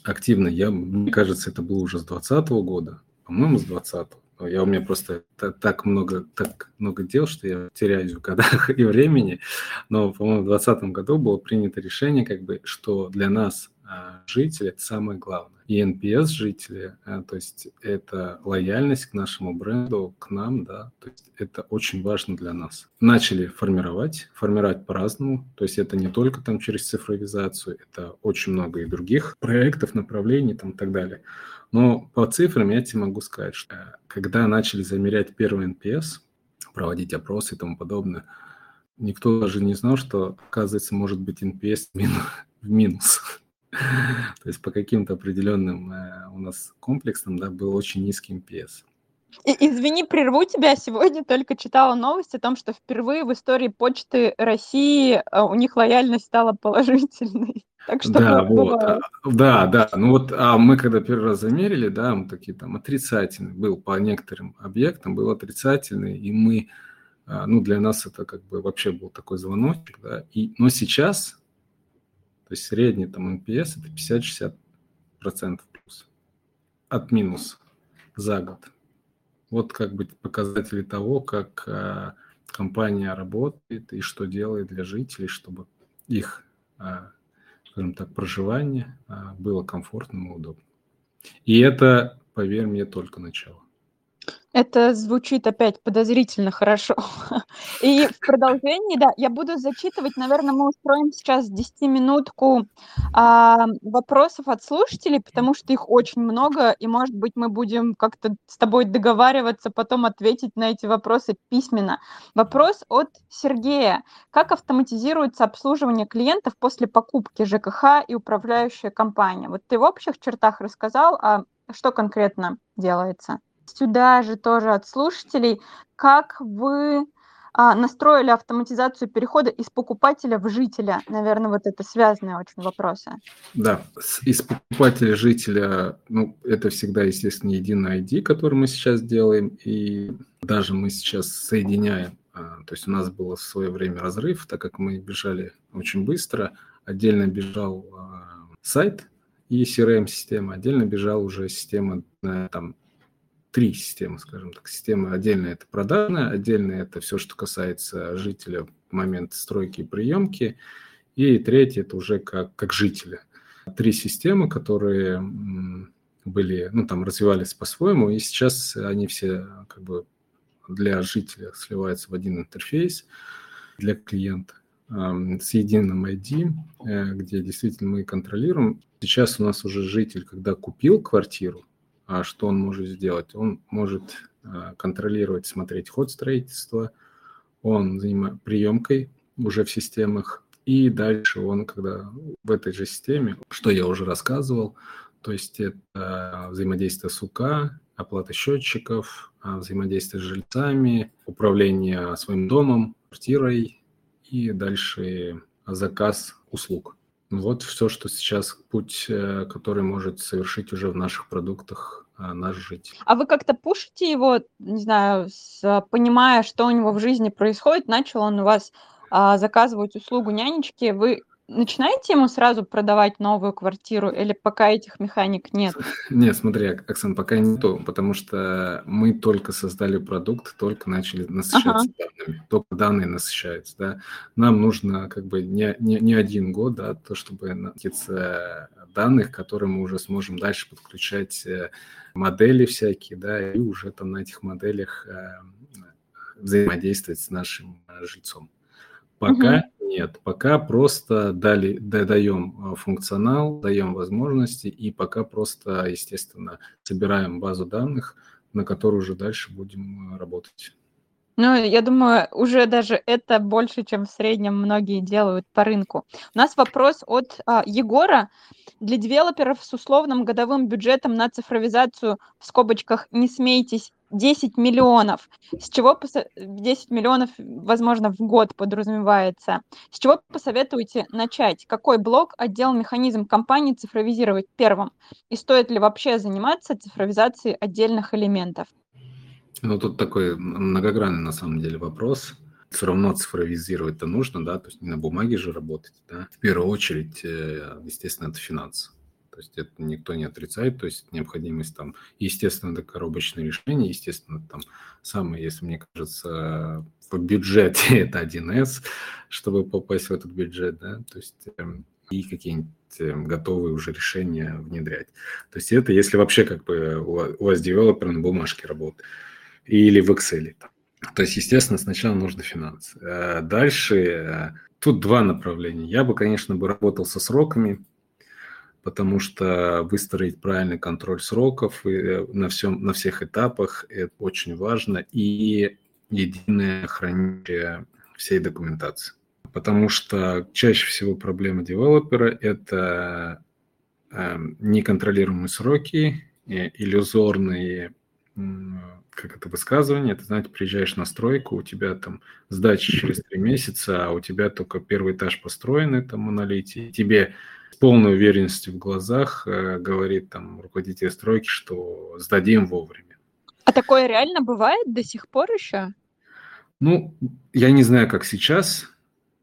активно, я, мне кажется, это было уже с 2020 года, по-моему, с 2020 я у меня просто так много, так много дел, что я теряюсь в годах *laughs* и времени. Но, по-моему, в 2020 году было принято решение, как бы, что для нас а, жители – это самое главное. И NPS жители, а, то есть это лояльность к нашему бренду, к нам, да, то есть это очень важно для нас. Начали формировать, формировать по-разному, то есть это не только там через цифровизацию, это очень много и других проектов, направлений там и так далее. Но по цифрам я тебе могу сказать, что когда начали замерять первый NPS, проводить опросы и тому подобное, никто даже не знал, что, оказывается, может быть NPS *laughs* в минус. *laughs* То есть по каким-то определенным э, у нас комплексам да, был очень низкий Извини, прерву тебя. Сегодня только читала новость о том, что впервые в истории Почты России э, у них лояльность стала положительной. *laughs* Так что да, вот, а, да, да. Ну вот, а мы когда первый раз замерили, да, мы такие там отрицательный был по некоторым объектам, был отрицательный, и мы, а, ну для нас это как бы вообще был такой звоночек, да. И, но сейчас, то есть средний там NPS это 50-60% плюс от минуса за год. Вот как бы показатели того, как а, компания работает и что делает для жителей, чтобы их а, скажем так, проживание а, было комфортным и удобным. И это, поверь мне, только начало. Это звучит опять подозрительно хорошо. *laughs* И в продолжении, да, я буду зачитывать, наверное, мы устроим сейчас 10-минутку а, вопросов от слушателей, потому что их очень много, и, может быть, мы будем как-то с тобой договариваться, потом ответить на эти вопросы письменно. Вопрос от Сергея. Как автоматизируется обслуживание клиентов после покупки ЖКХ и управляющая компания? Вот ты в общих чертах рассказал, а что конкретно делается? Сюда же тоже от слушателей, как вы а, настроили автоматизацию перехода из покупателя в жителя? Наверное, вот это связанные очень вопросы. Да, из покупателя жителя, ну, это всегда, естественно, единый ID, который мы сейчас делаем, и даже мы сейчас соединяем, а, то есть у нас был в свое время разрыв, так как мы бежали очень быстро, отдельно бежал а, сайт и CRM-система, отдельно бежал уже система там три системы, скажем так. Система отдельная – это продажная, отдельно это все, что касается жителя в момент стройки и приемки, и третье – это уже как, как жителя. Три системы, которые были, ну, там, развивались по-своему, и сейчас они все как бы для жителя сливаются в один интерфейс для клиента с единым ID, э, где действительно мы контролируем. Сейчас у нас уже житель, когда купил квартиру, а что он может сделать? Он может а, контролировать, смотреть ход строительства, он занимается приемкой уже в системах, и дальше он, когда в этой же системе, что я уже рассказывал, то есть это взаимодействие с УК, оплата счетчиков, а, взаимодействие с жильцами, управление своим домом, квартирой и дальше заказ услуг. Вот все, что сейчас путь, э, который может совершить уже в наших продуктах а, наш житель. А вы как-то пушите его, не знаю, с, понимая, что у него в жизни происходит, начал он у вас а, заказывать услугу нянечки, вы начинаете ему сразу продавать новую квартиру или пока этих механик нет? *laughs* Нет, смотри, Оксан, пока нету, потому что мы только создали продукт, только начали насыщаться ага. данными, только данные насыщаются, да. Нам нужно как бы не, не, не один год, да, то, чтобы научиться данных, которые мы уже сможем дальше подключать э, модели всякие, да, и уже там на этих моделях э, взаимодействовать с нашим э, жильцом. Пока угу. Нет, пока просто дали, даем функционал, даем возможности, и пока просто, естественно, собираем базу данных, на которую уже дальше будем работать. Ну, я думаю, уже даже это больше, чем в среднем многие делают по рынку. У нас вопрос от а, Егора. Для девелоперов с условным годовым бюджетом на цифровизацию, в скобочках, не смейтесь, 10 миллионов. С чего 10 миллионов, возможно, в год подразумевается. С чего посоветуете начать? Какой блок, отдел, механизм компании цифровизировать первым? И стоит ли вообще заниматься цифровизацией отдельных элементов? Ну, тут такой многогранный на самом деле вопрос. Все равно цифровизировать-то нужно, да, то есть не на бумаге же работать, да. В первую очередь, э, естественно, это финансы. То есть это никто не отрицает, то есть необходимость там, естественно, это коробочное решение, естественно, там самое, если мне кажется, в бюджете *laughs* это 1С, чтобы попасть в этот бюджет, да, то есть эм, и какие-нибудь эм, готовые уже решения внедрять. То есть это если вообще как бы у вас девелопер на бумажке работает или в Excel. То есть, естественно, сначала нужно финансы. Э, дальше э, тут два направления. Я бы, конечно, бы работал со сроками, потому что выстроить правильный контроль сроков э, на, всем, на всех этапах – это очень важно. И единое хранилище всей документации. Потому что чаще всего проблема девелопера – это э, неконтролируемые сроки, иллюзорные как это высказывание, ты знаете, приезжаешь на стройку, у тебя там сдача через три месяца, а у тебя только первый этаж построен, это монолите, и тебе полной уверенностью в глазах э, говорит там руководитель стройки, что сдадим вовремя. А такое реально бывает до сих пор еще? Ну, я не знаю, как сейчас,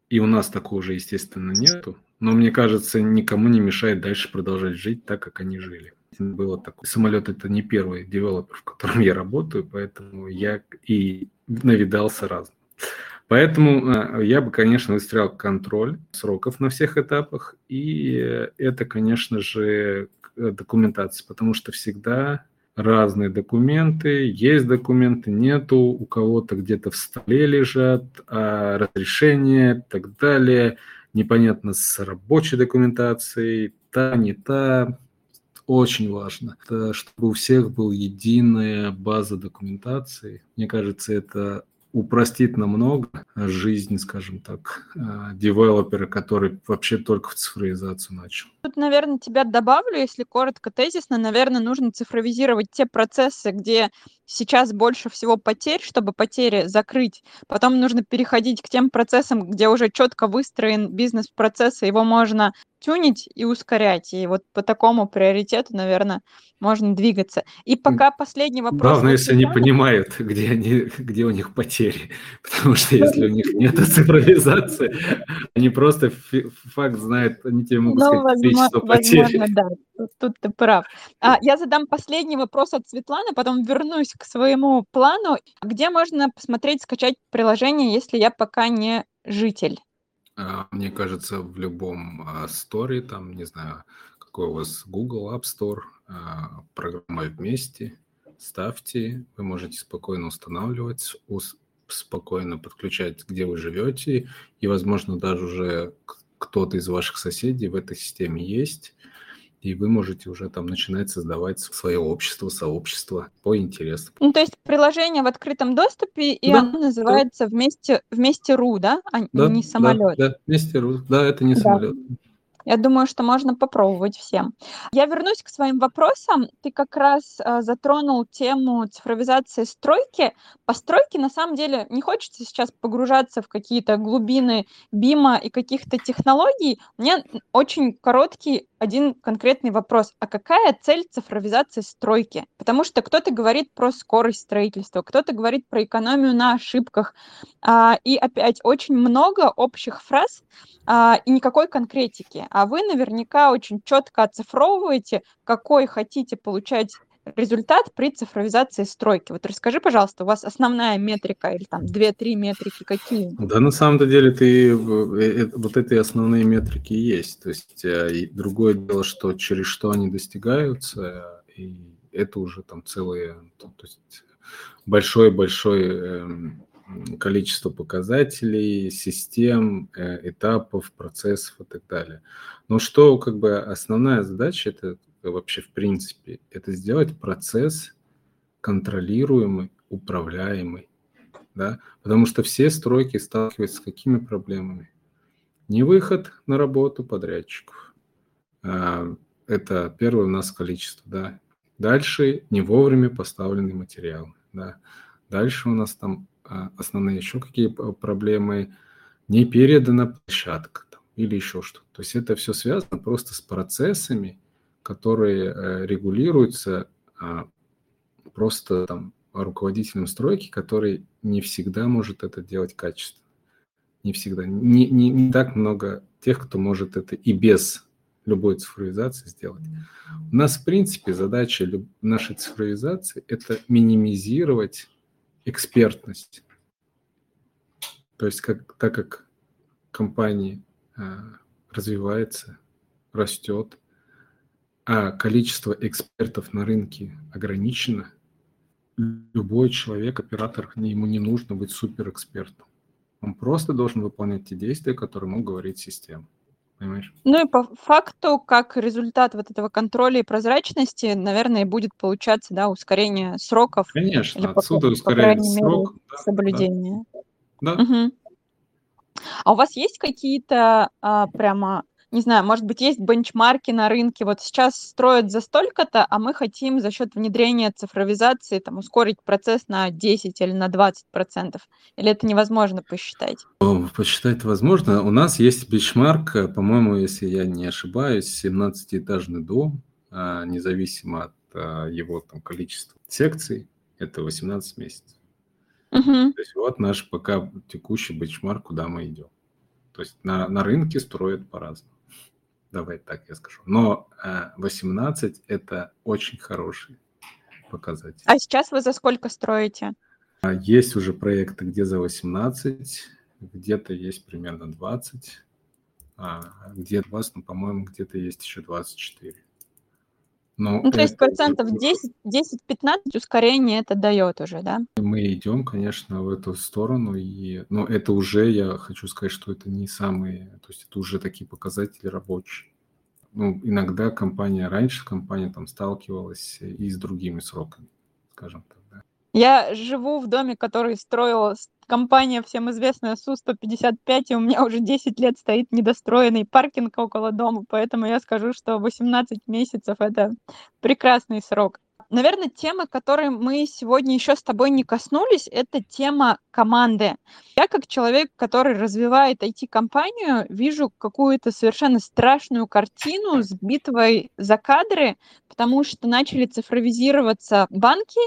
и у нас такого же, естественно, нету, но мне кажется, никому не мешает дальше продолжать жить так, как они жили было такое. Самолет это не первый девелопер, в котором я работаю, поэтому я и навидался разным. Поэтому э, я бы, конечно, выстроил контроль сроков на всех этапах, и это, конечно же, документация, потому что всегда разные документы, есть документы, нету, у кого-то где-то в столе лежат, а разрешения и так далее, непонятно с рабочей документацией, та, не та, очень важно, это чтобы у всех была единая база документации. Мне кажется, это упростит намного жизнь, скажем так, э, девелопера, который вообще только в цифровизацию начал. Тут, наверное, тебя добавлю, если коротко, тезисно, наверное, нужно цифровизировать те процессы, где сейчас больше всего потерь, чтобы потери закрыть. Потом нужно переходить к тем процессам, где уже четко выстроен бизнес-процесс, и его можно тюнить и ускорять. И вот по такому приоритету, наверное, можно двигаться. И пока последний вопрос. Главное, если они понимают, где, они, где у них потери. *laughs* Потому что если у них нет цифровизации, они просто факт знают, они тебе могут ну, сказать количество потерь. Возможно, да, тут, ты прав. А, я задам последний вопрос от Светланы, потом вернусь к своему плану. Где можно посмотреть, скачать приложение, если я пока не житель? А, мне кажется, в любом а, сторе, там, не знаю, какой у вас Google App Store, а, программа вместе, ставьте, вы можете спокойно устанавливать, спокойно подключать, где вы живете, и, возможно, даже уже кто-то из ваших соседей в этой системе есть, и вы можете уже там начинать создавать свое общество, сообщество по интересам. Ну, то есть приложение в открытом доступе, и да, оно называется да. вместе, вместе ру, да, а да, не самолет. Да, да, вместе ру, да, это не да. самолет. Я думаю, что можно попробовать всем. Я вернусь к своим вопросам. Ты как раз э, затронул тему цифровизации стройки. По стройке, на самом деле, не хочется сейчас погружаться в какие-то глубины БИМа и каких-то технологий. Меня очень короткий один конкретный вопрос. А какая цель цифровизации стройки? Потому что кто-то говорит про скорость строительства, кто-то говорит про экономию на ошибках. А, и опять очень много общих фраз а, и никакой конкретики. А вы наверняка очень четко оцифровываете, какой хотите получать результат при цифровизации стройки. Вот расскажи, пожалуйста, у вас основная метрика или там две-три метрики какие? Да, на самом деле ты э, э, вот эти основные метрики есть. То есть э, другое дело, что через что они достигаются, и это уже там целые, то есть большое-большое эм, количество показателей, систем, этапов, процессов и так далее. Но что как бы основная задача это вообще в принципе, это сделать процесс контролируемый, управляемый. Да? Потому что все стройки сталкиваются с какими проблемами? Не выход на работу подрядчиков. А, это первое у нас количество. Да? Дальше не вовремя поставленный материал. Да? Дальше у нас там основные еще какие проблемы. Не передана площадка там, или еще что-то. То есть это все связано просто с процессами, которые э, регулируются а, просто там руководителем стройки, который не всегда может это делать качественно. Не всегда. Не, не, не так много тех, кто может это и без любой цифровизации сделать. У нас, в принципе, задача нашей цифровизации – это минимизировать экспертность. То есть, как, так как компания а, развивается, растет, а количество экспертов на рынке ограничено, любой человек, оператор, ему не нужно быть суперэкспертом. Он просто должен выполнять те действия, которые ему говорит система. Понимаешь? Ну и по факту, как результат вот этого контроля и прозрачности, наверное, будет получаться да, ускорение сроков. Конечно, или, отсюда по, ускорение по срок. Да, соблюдение. Да. да. Угу. А у вас есть какие-то а, прямо не знаю, может быть, есть бенчмарки на рынке, вот сейчас строят за столько-то, а мы хотим за счет внедрения цифровизации там, ускорить процесс на 10 или на 20 процентов. Или это невозможно посчитать? Посчитать возможно. У нас есть бенчмарк, э, по-моему, если я не ошибаюсь, 17-этажный дом, а, независимо от а, его там, количества секций, это 18 месяцев. Угу. То есть вот наш пока текущий бенчмарк, куда мы идем. То есть на, на рынке строят по-разному. Давай так я скажу. Но 18 э, это очень хороший показатель. А сейчас вы за сколько строите? А, есть уже проекты, где за 18, где-то есть примерно 20, а где-то, ну, по-моему, где-то есть еще 24. Но ну, то есть процентов 10-15 ускорение это дает уже, да? Мы идем, конечно, в эту сторону, и, но это уже, я хочу сказать, что это не самые, то есть это уже такие показатели рабочие. Ну, иногда компания, раньше компания там сталкивалась и с другими сроками, скажем так. Я живу в доме, который строила компания всем известная Су-155, и у меня уже 10 лет стоит недостроенный паркинг около дома, поэтому я скажу, что 18 месяцев – это прекрасный срок. Наверное, тема, которой мы сегодня еще с тобой не коснулись, это тема команды. Я как человек, который развивает IT-компанию, вижу какую-то совершенно страшную картину с битвой за кадры, потому что начали цифровизироваться банки,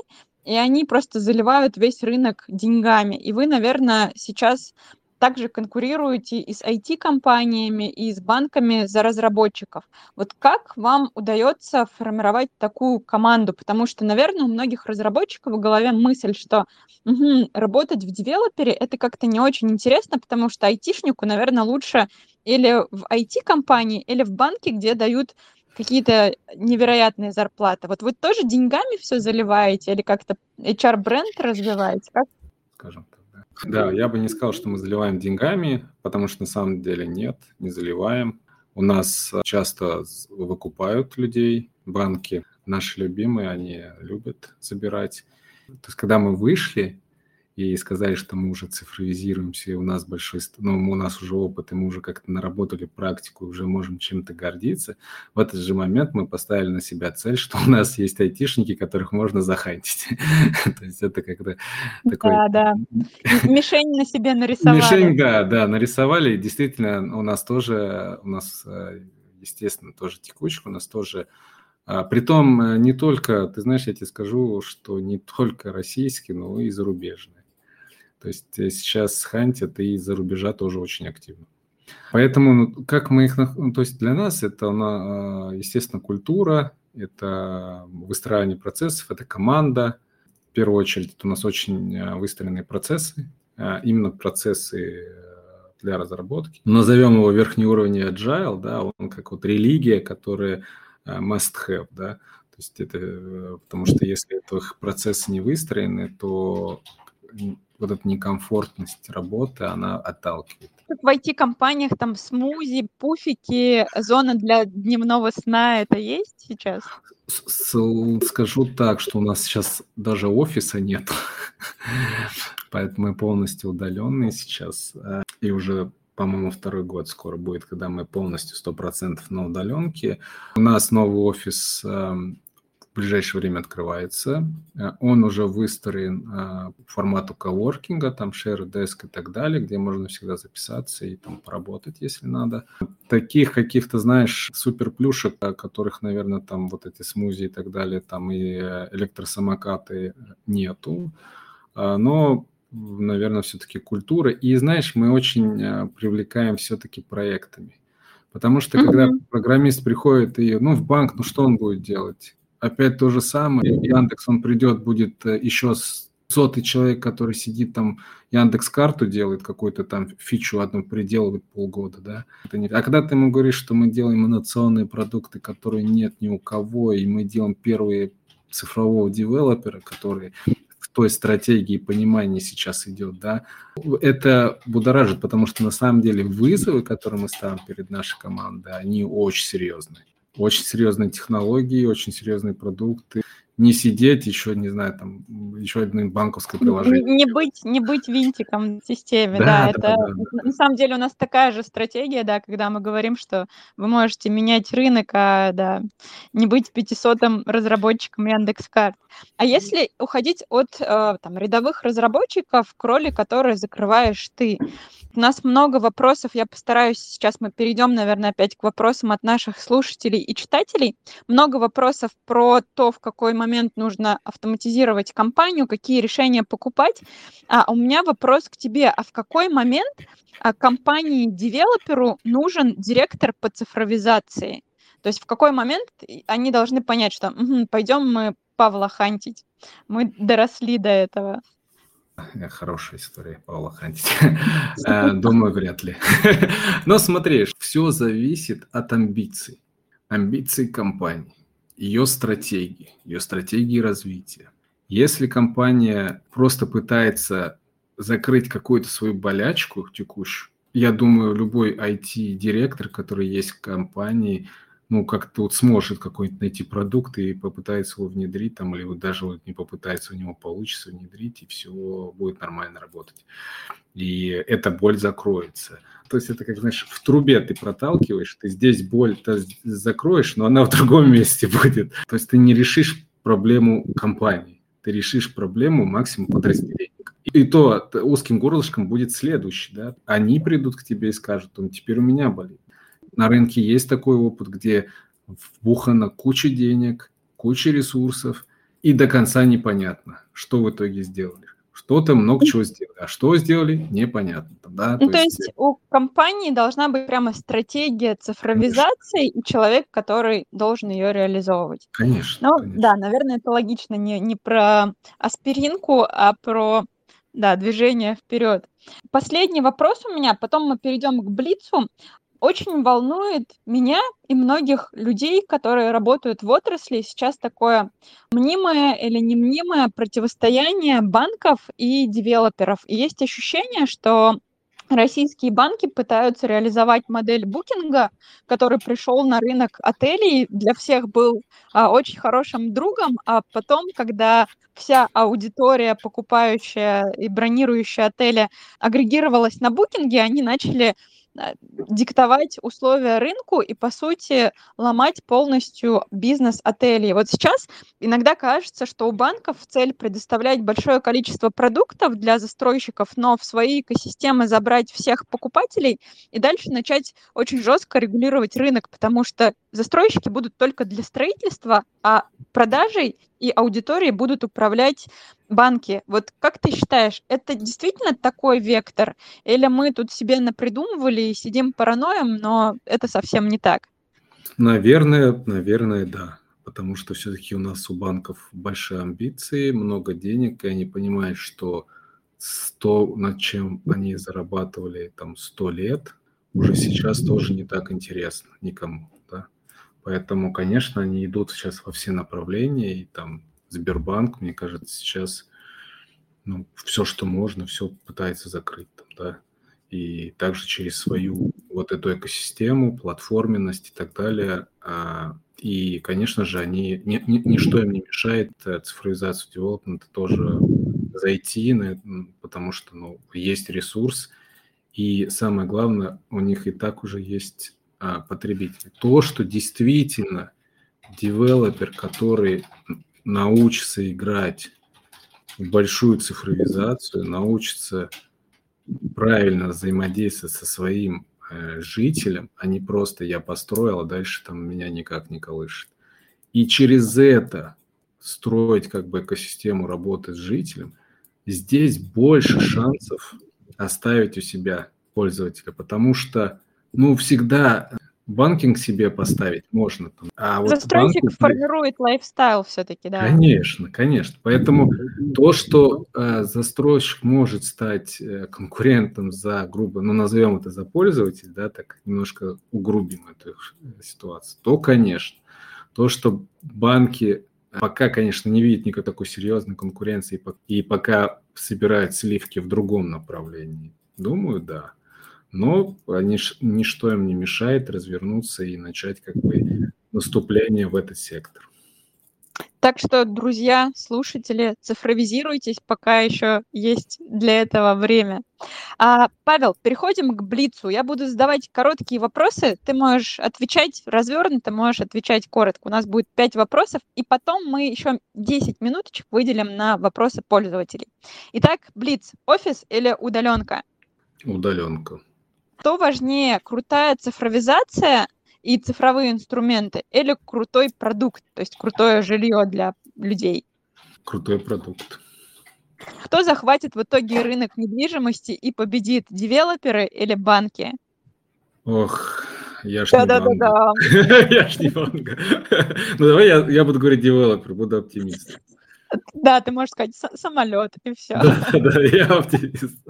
и они просто заливают весь рынок деньгами. И вы, наверное, сейчас также конкурируете и с IT-компаниями, и с банками за разработчиков. Вот как вам удается формировать такую команду? Потому что, наверное, у многих разработчиков в голове мысль, что угу, работать в девелопере это как-то не очень интересно, потому что айтишнику, наверное, лучше или в IT-компании, или в банке, где дают какие-то невероятные зарплаты. Вот вы тоже деньгами все заливаете или как-то HR-бренд развиваете? Как? Скажем так. Да, я бы не сказал, что мы заливаем деньгами, потому что на самом деле нет, не заливаем. У нас часто выкупают людей, банки наши любимые, они любят забирать. То есть, когда мы вышли, и сказали, что мы уже цифровизируемся, и у нас большой, ну, у нас уже опыт, и мы уже как-то наработали практику, уже можем чем-то гордиться. В этот же момент мы поставили на себя цель, что у нас есть айтишники, которых можно захантить. *laughs* То есть это как-то такой... Да, да. *laughs* Мишень на себе нарисовали. Мишень, да, да, нарисовали. Действительно, у нас тоже, у нас, э, естественно, тоже текучка, у нас тоже а, Притом э, не только, ты знаешь, я тебе скажу, что не только российские, но и зарубежные. То есть э, сейчас хантят и из-за рубежа тоже очень активно. Поэтому ну, как мы их... Ну, то есть для нас это, а, естественно, культура, это выстраивание процессов, это команда. В первую очередь это у нас очень а, выстроенные процессы, а, именно процессы э, для разработки. Назовем его верхний уровень agile, да, он как вот религия, которая must have, да, то есть это, э, потому что если их процессы не выстроены, то вот эта некомфортность работы, она отталкивает. В IT-компаниях там смузи, пуфики, зона для дневного сна, это есть сейчас? Скажу так, что у нас сейчас даже офиса нет, *laughs* поэтому мы полностью удаленные сейчас, и уже по-моему, второй год скоро будет, когда мы полностью 100% на удаленке. У нас новый офис эм, в ближайшее время открывается. Э, он уже выстроен э, формату коворкинга, там share desk и так далее, где можно всегда записаться и там поработать, если надо. Таких каких-то, знаешь, супер плюшек, которых, наверное, там вот эти смузи и так далее, там и э, электросамокаты нету. Но наверное, все-таки культура. И знаешь, мы очень привлекаем все-таки проектами. Потому что когда программист приходит и, ну, в банк, ну что он будет делать? Опять то же самое. Яндекс, он придет, будет э, еще сотый человек, который сидит там, Яндекс карту делает, какую-то там фичу одну приделывает полгода, да. Не... А когда ты ему говоришь, что мы делаем инновационные продукты, которые нет ни у кого, и мы делаем первые цифрового девелопера, который в той стратегии понимания сейчас идет, да, это будоражит, потому что на самом деле вызовы, которые мы ставим перед нашей командой, они очень серьезные очень серьезные технологии, очень серьезные продукты. Не сидеть еще, не знаю, там, еще одно банковское приложение. Не быть, не быть винтиком в системе, да, да, это да, да. на самом деле у нас такая же стратегия, да, когда мы говорим, что вы можете менять рынок, а да, не быть 500-м разработчиком Яндекс.Карт. А если уходить от э, там, рядовых разработчиков к роли, которую закрываешь ты, у нас много вопросов, я постараюсь, сейчас мы перейдем, наверное, опять к вопросам от наших слушателей и читателей. Много вопросов про то, в какой момент нужно автоматизировать компанию, какие решения покупать. А у меня вопрос к тебе, а в какой момент а, компании-девелоперу нужен директор по цифровизации? То есть в какой момент они должны понять, что угу, пойдем мы Павла хантить, мы доросли до этого. Хорошая история Павла Хантить. Э, думаю, вряд ли. *laughs* Но смотри, все зависит от амбиций. Амбиций компании, ее стратегии, ее стратегии развития. Если компания просто пытается закрыть какую-то свою болячку текущую, я думаю, любой IT-директор, который есть в компании, ну, как-то вот сможет какой-нибудь найти продукт и попытается его внедрить, там, или вот даже вот не попытается, у него получится внедрить, и все будет нормально работать. И эта боль закроется. То есть это как, знаешь, в трубе ты проталкиваешь, ты здесь боль -то закроешь, но она в другом *laughs* месте будет. То есть ты не решишь проблему компании, ты решишь проблему максимум подразделения. И то узким горлышком будет следующий, да, они придут к тебе и скажут, он теперь у меня болит. На рынке есть такой опыт, где вбухана куча денег, куча ресурсов, и до конца непонятно, что в итоге сделали. Что-то много чего сделали, а что сделали, непонятно. Да? Ну, то, то есть... есть у компании должна быть прямо стратегия цифровизации Конечно. и человек, который должен ее реализовывать. Конечно. Ну, конечно. да, наверное, это логично не, не про аспиринку, а про да, движение вперед. Последний вопрос у меня, потом мы перейдем к Блицу очень волнует меня и многих людей, которые работают в отрасли, сейчас такое мнимое или не мнимое противостояние банков и девелоперов. И есть ощущение, что российские банки пытаются реализовать модель букинга, который пришел на рынок отелей, для всех был а, очень хорошим другом, а потом, когда вся аудитория, покупающая и бронирующая отели, агрегировалась на букинге, они начали диктовать условия рынку и, по сути, ломать полностью бизнес отелей. Вот сейчас иногда кажется, что у банков цель предоставлять большое количество продуктов для застройщиков, но в свои экосистемы забрать всех покупателей и дальше начать очень жестко регулировать рынок, потому что застройщики будут только для строительства, а продажей и аудиторией будут управлять банки. Вот как ты считаешь, это действительно такой вектор? Или мы тут себе напридумывали и сидим параноем, но это совсем не так? Наверное, наверное, да. Потому что все-таки у нас у банков большие амбиции, много денег, и они понимают, что то, над чем они зарабатывали там сто лет, уже сейчас тоже не так интересно никому. Поэтому, конечно, они идут сейчас во все направления, и там Сбербанк, мне кажется, сейчас ну, все, что можно, все пытается закрыть там, да, и также через свою вот эту экосистему, платформенность и так далее. А, и, конечно же, они, ни, ни, ничто им не мешает э, цифровизацию девелопмента тоже зайти, потому что ну, есть ресурс, и самое главное, у них и так уже есть а, потребитель. То, что действительно девелопер, который научится играть в большую цифровизацию, научится правильно взаимодействовать со своим э, жителем, а не просто я построил, а дальше там меня никак не колышет. И через это строить как бы экосистему работы с жителем, здесь больше шансов оставить у себя пользователя, потому что ну, всегда банкинг себе поставить можно. А вот Застройщик банку... формирует лайфстайл все-таки, да? Конечно, конечно. Поэтому то, что э, застройщик может стать э, конкурентом за, грубо, ну, назовем это за пользователь, да, так немножко угрубим эту ситуацию, то, конечно. То, что банки пока, конечно, не видят никакой такой серьезной конкуренции и пока собирают сливки в другом направлении, думаю, да но нич- ничто им не мешает развернуться и начать как бы наступление в этот сектор. Так что, друзья, слушатели, цифровизируйтесь, пока еще есть для этого время. А, Павел, переходим к Блицу. Я буду задавать короткие вопросы. Ты можешь отвечать развернуто, можешь отвечать коротко. У нас будет 5 вопросов, и потом мы еще 10 минуточек выделим на вопросы пользователей. Итак, Блиц, офис или удаленка? Удаленка. Что важнее, крутая цифровизация и цифровые инструменты или крутой продукт, то есть крутое жилье для людей? Крутой продукт. Кто захватит в итоге рынок недвижимости и победит, девелоперы или банки? Ох, я ж да, не да, банк. Да, *laughs* да. Я ж не банк. *laughs* Ну давай я, я буду говорить девелопер, буду оптимистом. Да, ты можешь сказать самолет и все. Да, да, я оптимист.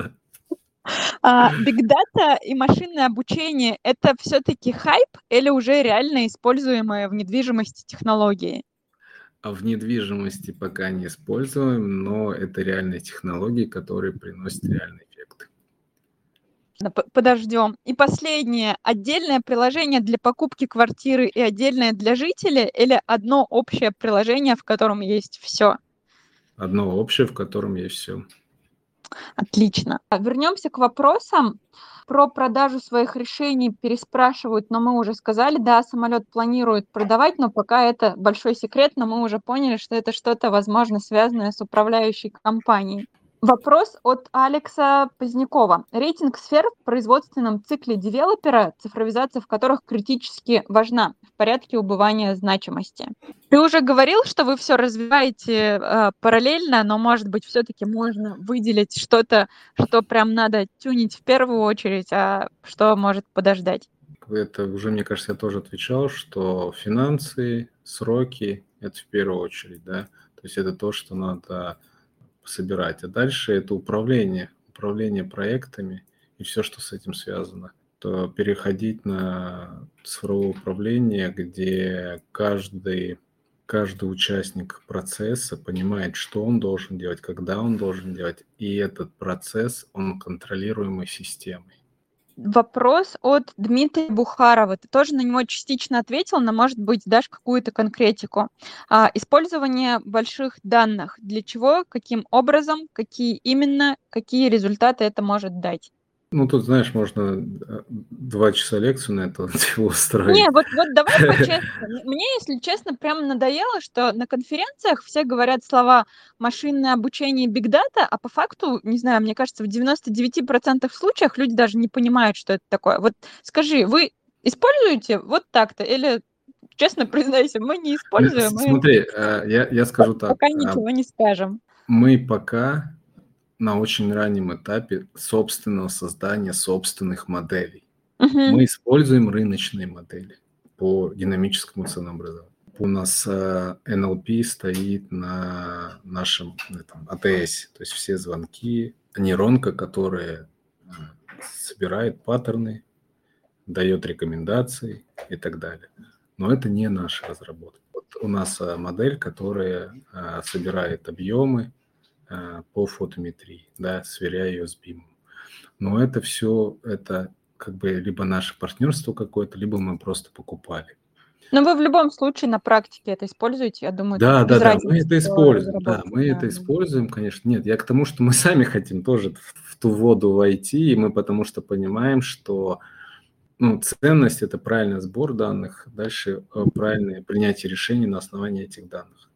Бигдата и машинное обучение – это все-таки хайп или уже реально используемые в недвижимости технологии? А в недвижимости пока не используем, но это реальные технологии, которые приносят реальный эффект. Подождем. И последнее. Отдельное приложение для покупки квартиры и отдельное для жителей или одно общее приложение, в котором есть все? Одно общее, в котором есть все. Отлично. Вернемся к вопросам. Про продажу своих решений переспрашивают, но мы уже сказали, да, самолет планирует продавать, но пока это большой секрет, но мы уже поняли, что это что-то, возможно, связанное с управляющей компанией. Вопрос от Алекса Позднякова. Рейтинг сфер в производственном цикле девелопера, цифровизация в которых критически важна в порядке убывания значимости. Ты уже говорил, что вы все развиваете э, параллельно, но, может быть, все-таки можно выделить что-то, что прям надо тюнить в первую очередь, а что может подождать? Это уже, мне кажется, я тоже отвечал, что финансы, сроки – это в первую очередь, да, то есть это то, что надо собирать. А дальше это управление, управление проектами и все, что с этим связано. То переходить на цифровое управление, где каждый, каждый участник процесса понимает, что он должен делать, когда он должен делать, и этот процесс, он контролируемый системой вопрос от Дмитрия Бухарова. Ты тоже на него частично ответил, но, может быть, дашь какую-то конкретику. А, использование больших данных. Для чего, каким образом, какие именно, какие результаты это может дать? Ну, тут, знаешь, можно э, два часа лекцию на это *laughs* устроить. Не, вот, вот давай *laughs* по-честному. Мне, если честно, прям надоело, что на конференциях все говорят слова машинное обучение и бигдата, а по факту, не знаю, мне кажется, в 99% случаях люди даже не понимают, что это такое. Вот скажи, вы используете вот так-то или честно признайся, мы не используем. Смотри, мы... Э, я, я скажу так. Пока ничего не скажем. Мы пока на очень раннем этапе собственного создания собственных моделей. Uh-huh. Мы используем рыночные модели по динамическому ценообразованию. У нас э, NLP стоит на нашем этом, ATS, то есть все звонки, нейронка, которая э, собирает паттерны, дает рекомендации и так далее. Но это не наша разработка. Вот у нас э, модель, которая э, собирает объемы, Э, по фотометрии, да, сверяя ее с BIM. Но это все, это как бы либо наше партнерство какое-то, либо мы просто покупали. Но вы в любом случае на практике это используете, я думаю. Да, да, да, мы это используем, да, мы да. это используем, конечно. Нет, я к тому, что мы сами хотим тоже в, в ту воду войти, и мы потому что понимаем, что ну, ценность – это правильный сбор данных, дальше э, правильное принятие решений на основании этих данных.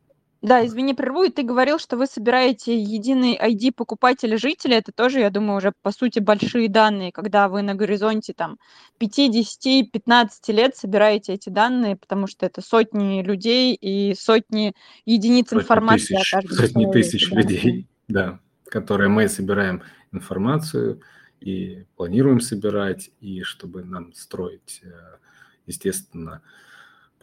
Да, извини, прерву. И ты говорил, что вы собираете единый ID покупателя-жителя. Это тоже, я думаю, уже по сути большие данные, когда вы на горизонте там 5, 10, 15 лет собираете эти данные, потому что это сотни людей и сотни единиц сотни информации тысяч, о Сотни тысяч да. людей, да, которые мы собираем информацию и планируем собирать, и чтобы нам строить, э, естественно,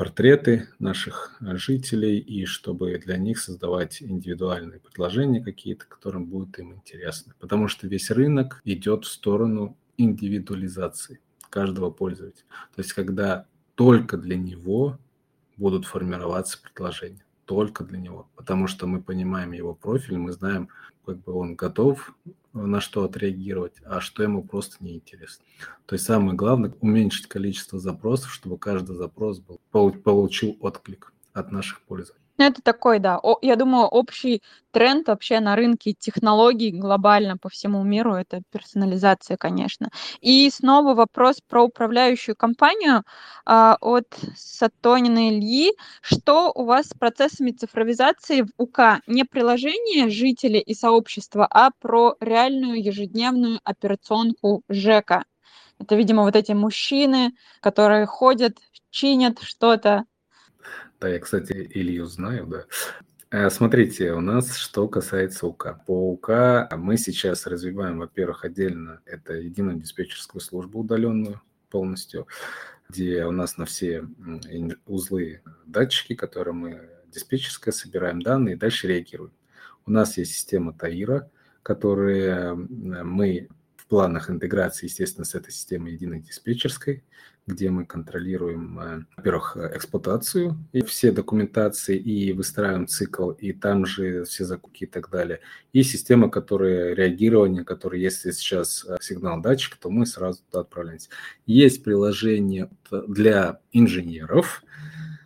портреты наших э, жителей и чтобы для них создавать индивидуальные предложения какие-то, которым будет им интересно. Потому что весь рынок идет в сторону индивидуализации каждого пользователя. То есть когда только для него будут формироваться предложения только для него, потому что мы понимаем его профиль, мы знаем, как бы он готов на что отреагировать, а что ему просто неинтересно. То есть самое главное уменьшить количество запросов, чтобы каждый запрос был, получил отклик от наших пользователей. Ну, это такой, да, о, я думаю, общий тренд вообще на рынке технологий глобально по всему миру, это персонализация, конечно. И снова вопрос про управляющую компанию а, от Сатонина Ильи. Что у вас с процессами цифровизации в УК? Не приложение жители и сообщества, а про реальную ежедневную операционку ЖЭКа. Это, видимо, вот эти мужчины, которые ходят, чинят что-то, да, я, кстати, Илью знаю, да. Э, смотрите, у нас что касается УК. По УК мы сейчас развиваем, во-первых, отдельно это единую диспетчерскую службу удаленную полностью, где у нас на все узлы датчики, которые мы диспетчерская собираем данные и дальше реагируем. У нас есть система ТАИРа, которые мы планах интеграции, естественно, с этой системой единой диспетчерской, где мы контролируем, э, во-первых, эксплуатацию и все документации, и выстраиваем цикл, и там же все закупки и так далее. И система, которая реагирование, которая, если сейчас э, сигнал датчика, то мы сразу туда отправляемся. Есть приложение для инженеров,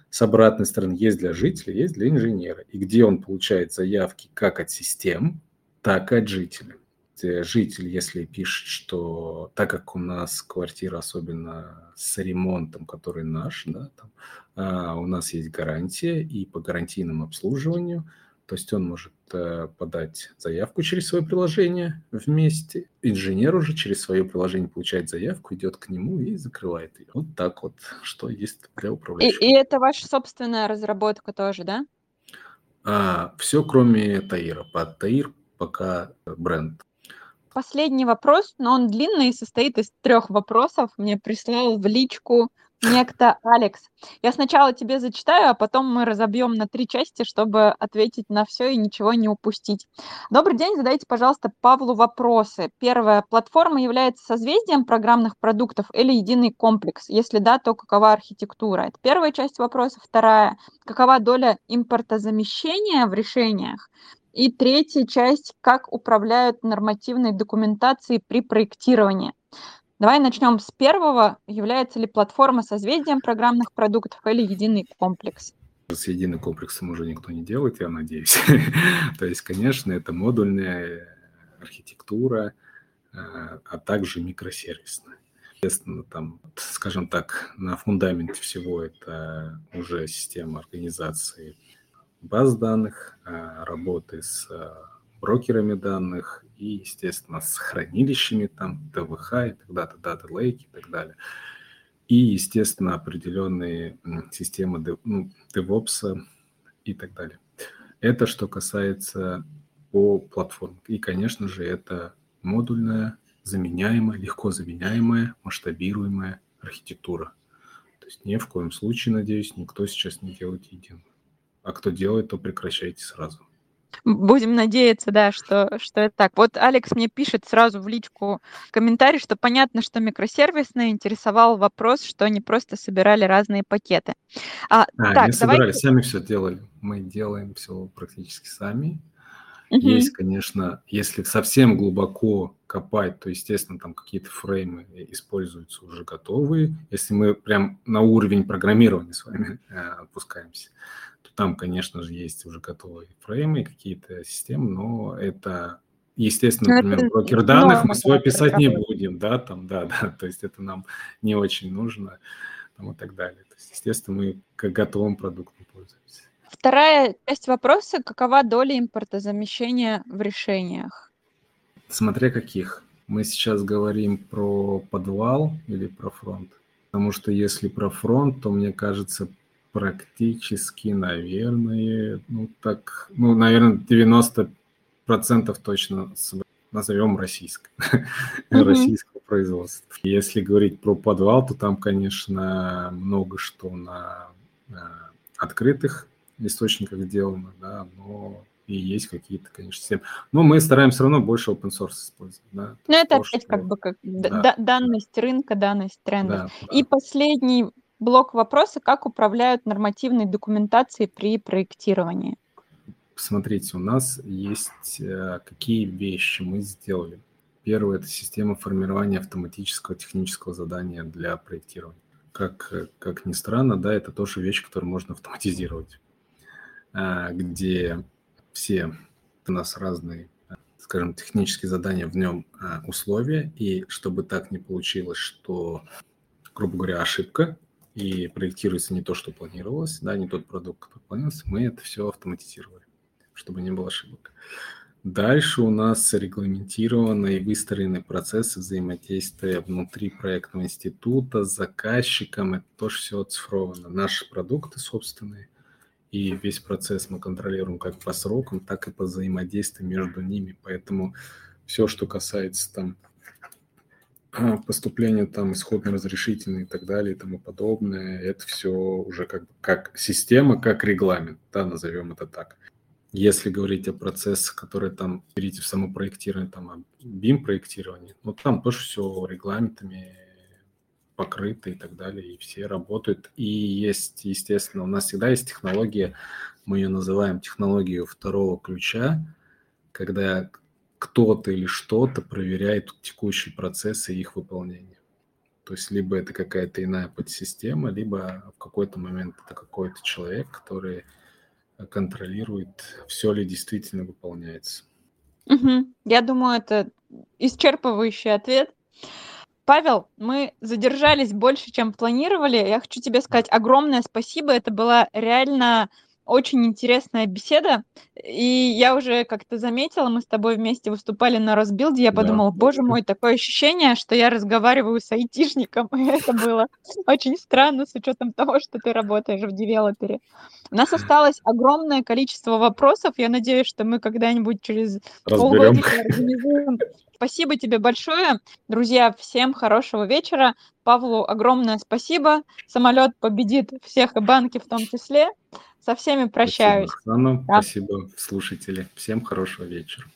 с обратной стороны есть для жителей, есть для инженера. И где он получает заявки как от систем, так и от жителей. Э, житель, если пишет, что так как у нас квартира, особенно с ремонтом, который наш, да, там, а, у нас есть гарантия, и по гарантийному обслуживанию – то есть он может э, подать заявку через свое приложение вместе. Инженер уже через свое приложение получает заявку, идет к нему и закрывает ее. Вот так вот, что есть для управляющего. И, и это ваша собственная разработка тоже, да? А, все, кроме Таира. Под Таир пока бренд. Последний вопрос, но он длинный и состоит из трех вопросов. Мне прислал в личку некто Алекс. Я сначала тебе зачитаю, а потом мы разобьем на три части, чтобы ответить на все и ничего не упустить. Добрый день, задайте, пожалуйста, Павлу вопросы. Первое. Платформа является созвездием программных продуктов или единый комплекс? Если да, то какова архитектура? Это первая часть вопроса. Вторая. Какова доля импортозамещения в решениях? И третья часть, как управляют нормативной документацией при проектировании. Давай начнем с первого. Является ли платформа созвездием программных продуктов или единый комплекс? С единым комплексом уже никто не делает, я надеюсь. *laughs* То есть, конечно, это модульная архитектура, э, а также микросервисная. Естественно, там, скажем так, на фундаменте всего это уже система организации баз данных, э, работы с э, брокерами данных и, естественно, с хранилищами, там, ТВХ и так далее, дата лейки и так далее. И, естественно, определенные системы ну, DevOps и так далее. Это что касается по платформе. И, конечно же, это модульная, заменяемая, легко заменяемая, масштабируемая архитектура. То есть ни в коем случае, надеюсь, никто сейчас не делает единую. А кто делает, то прекращайте сразу. Будем надеяться, да, что, что это так. Вот Алекс мне пишет сразу в личку комментарий, что понятно, что микросервисные интересовал вопрос, что они просто собирали разные пакеты. А, а так, не собирали, давайте... сами все делали. Мы делаем все практически сами. Угу. Есть, конечно, если совсем глубоко копать, то, естественно, там какие-то фреймы используются уже готовые. Если мы прям на уровень программирования с вами э, опускаемся, там, конечно же, есть уже готовые фреймы, какие-то системы, но это, естественно, например, это брокер данных мы свой писать не будем, да, там, да, *laughs* да, то есть это нам не очень нужно, там, и так далее. То есть, естественно, мы как готовым продуктом пользуемся. Вторая часть вопроса, какова доля импортозамещения в решениях? Смотря каких. Мы сейчас говорим про подвал или про фронт. Потому что если про фронт, то, мне кажется, практически, наверное, ну так, ну, наверное, 90 процентов точно назовем российское, *laughs* mm-hmm. российского производства. Если говорить про подвал, то там, конечно, много что на, на открытых источниках сделано, да, но и есть какие-то, конечно, системы. Но мы стараемся все равно больше open source использовать. Да, ну, это опять что... как бы как да. данность рынка, данность трендов. Да, да. И последний блок вопроса, как управляют нормативной документацией при проектировании. Смотрите, у нас есть э, какие вещи мы сделали. Первое – это система формирования автоматического технического задания для проектирования. Как, как ни странно, да, это тоже вещь, которую можно автоматизировать, а, где все у нас разные, скажем, технические задания, в нем а, условия, и чтобы так не получилось, что, грубо говоря, ошибка, и проектируется не то, что планировалось, да, не тот продукт, который планировался, мы это все автоматизировали, чтобы не было ошибок. Дальше у нас регламентированы и выстроены процессы взаимодействия внутри проектного института с заказчиком. Это тоже все оцифровано. Наши продукты собственные. И весь процесс мы контролируем как по срокам, так и по взаимодействию между ними. Поэтому все, что касается там поступление там исходно разрешительные и так далее и тому подобное, это все уже как, как система, как регламент, да, назовем это так. Если говорить о процессах, которые там, берите в само проектирование, там, о BIM-проектировании, ну, там тоже все регламентами покрыто и так далее, и все работают. И есть, естественно, у нас всегда есть технология, мы ее называем технологией второго ключа, когда кто-то или что-то проверяет текущие процессы их выполнение. То есть либо это какая-то иная подсистема, либо в какой-то момент это какой-то человек, который контролирует, все ли действительно выполняется. Угу. Я думаю, это исчерпывающий ответ. Павел, мы задержались больше, чем планировали. Я хочу тебе сказать огромное спасибо. Это была реально очень интересная беседа. И я уже как-то заметила, мы с тобой вместе выступали на Росбилде, я подумала, да, боже мой, такое ощущение, что я разговариваю с айтишником, *laughs* и это было очень странно с учетом того, что ты работаешь в девелопере. У нас осталось огромное количество вопросов, я надеюсь, что мы когда-нибудь через полгода организуем Спасибо тебе большое. Друзья, всем хорошего вечера. Павлу огромное спасибо. Самолет победит всех и банки в том числе. Со всеми прощаюсь. Спасибо, Оксана. Да. Спасибо, слушатели. Всем хорошего вечера.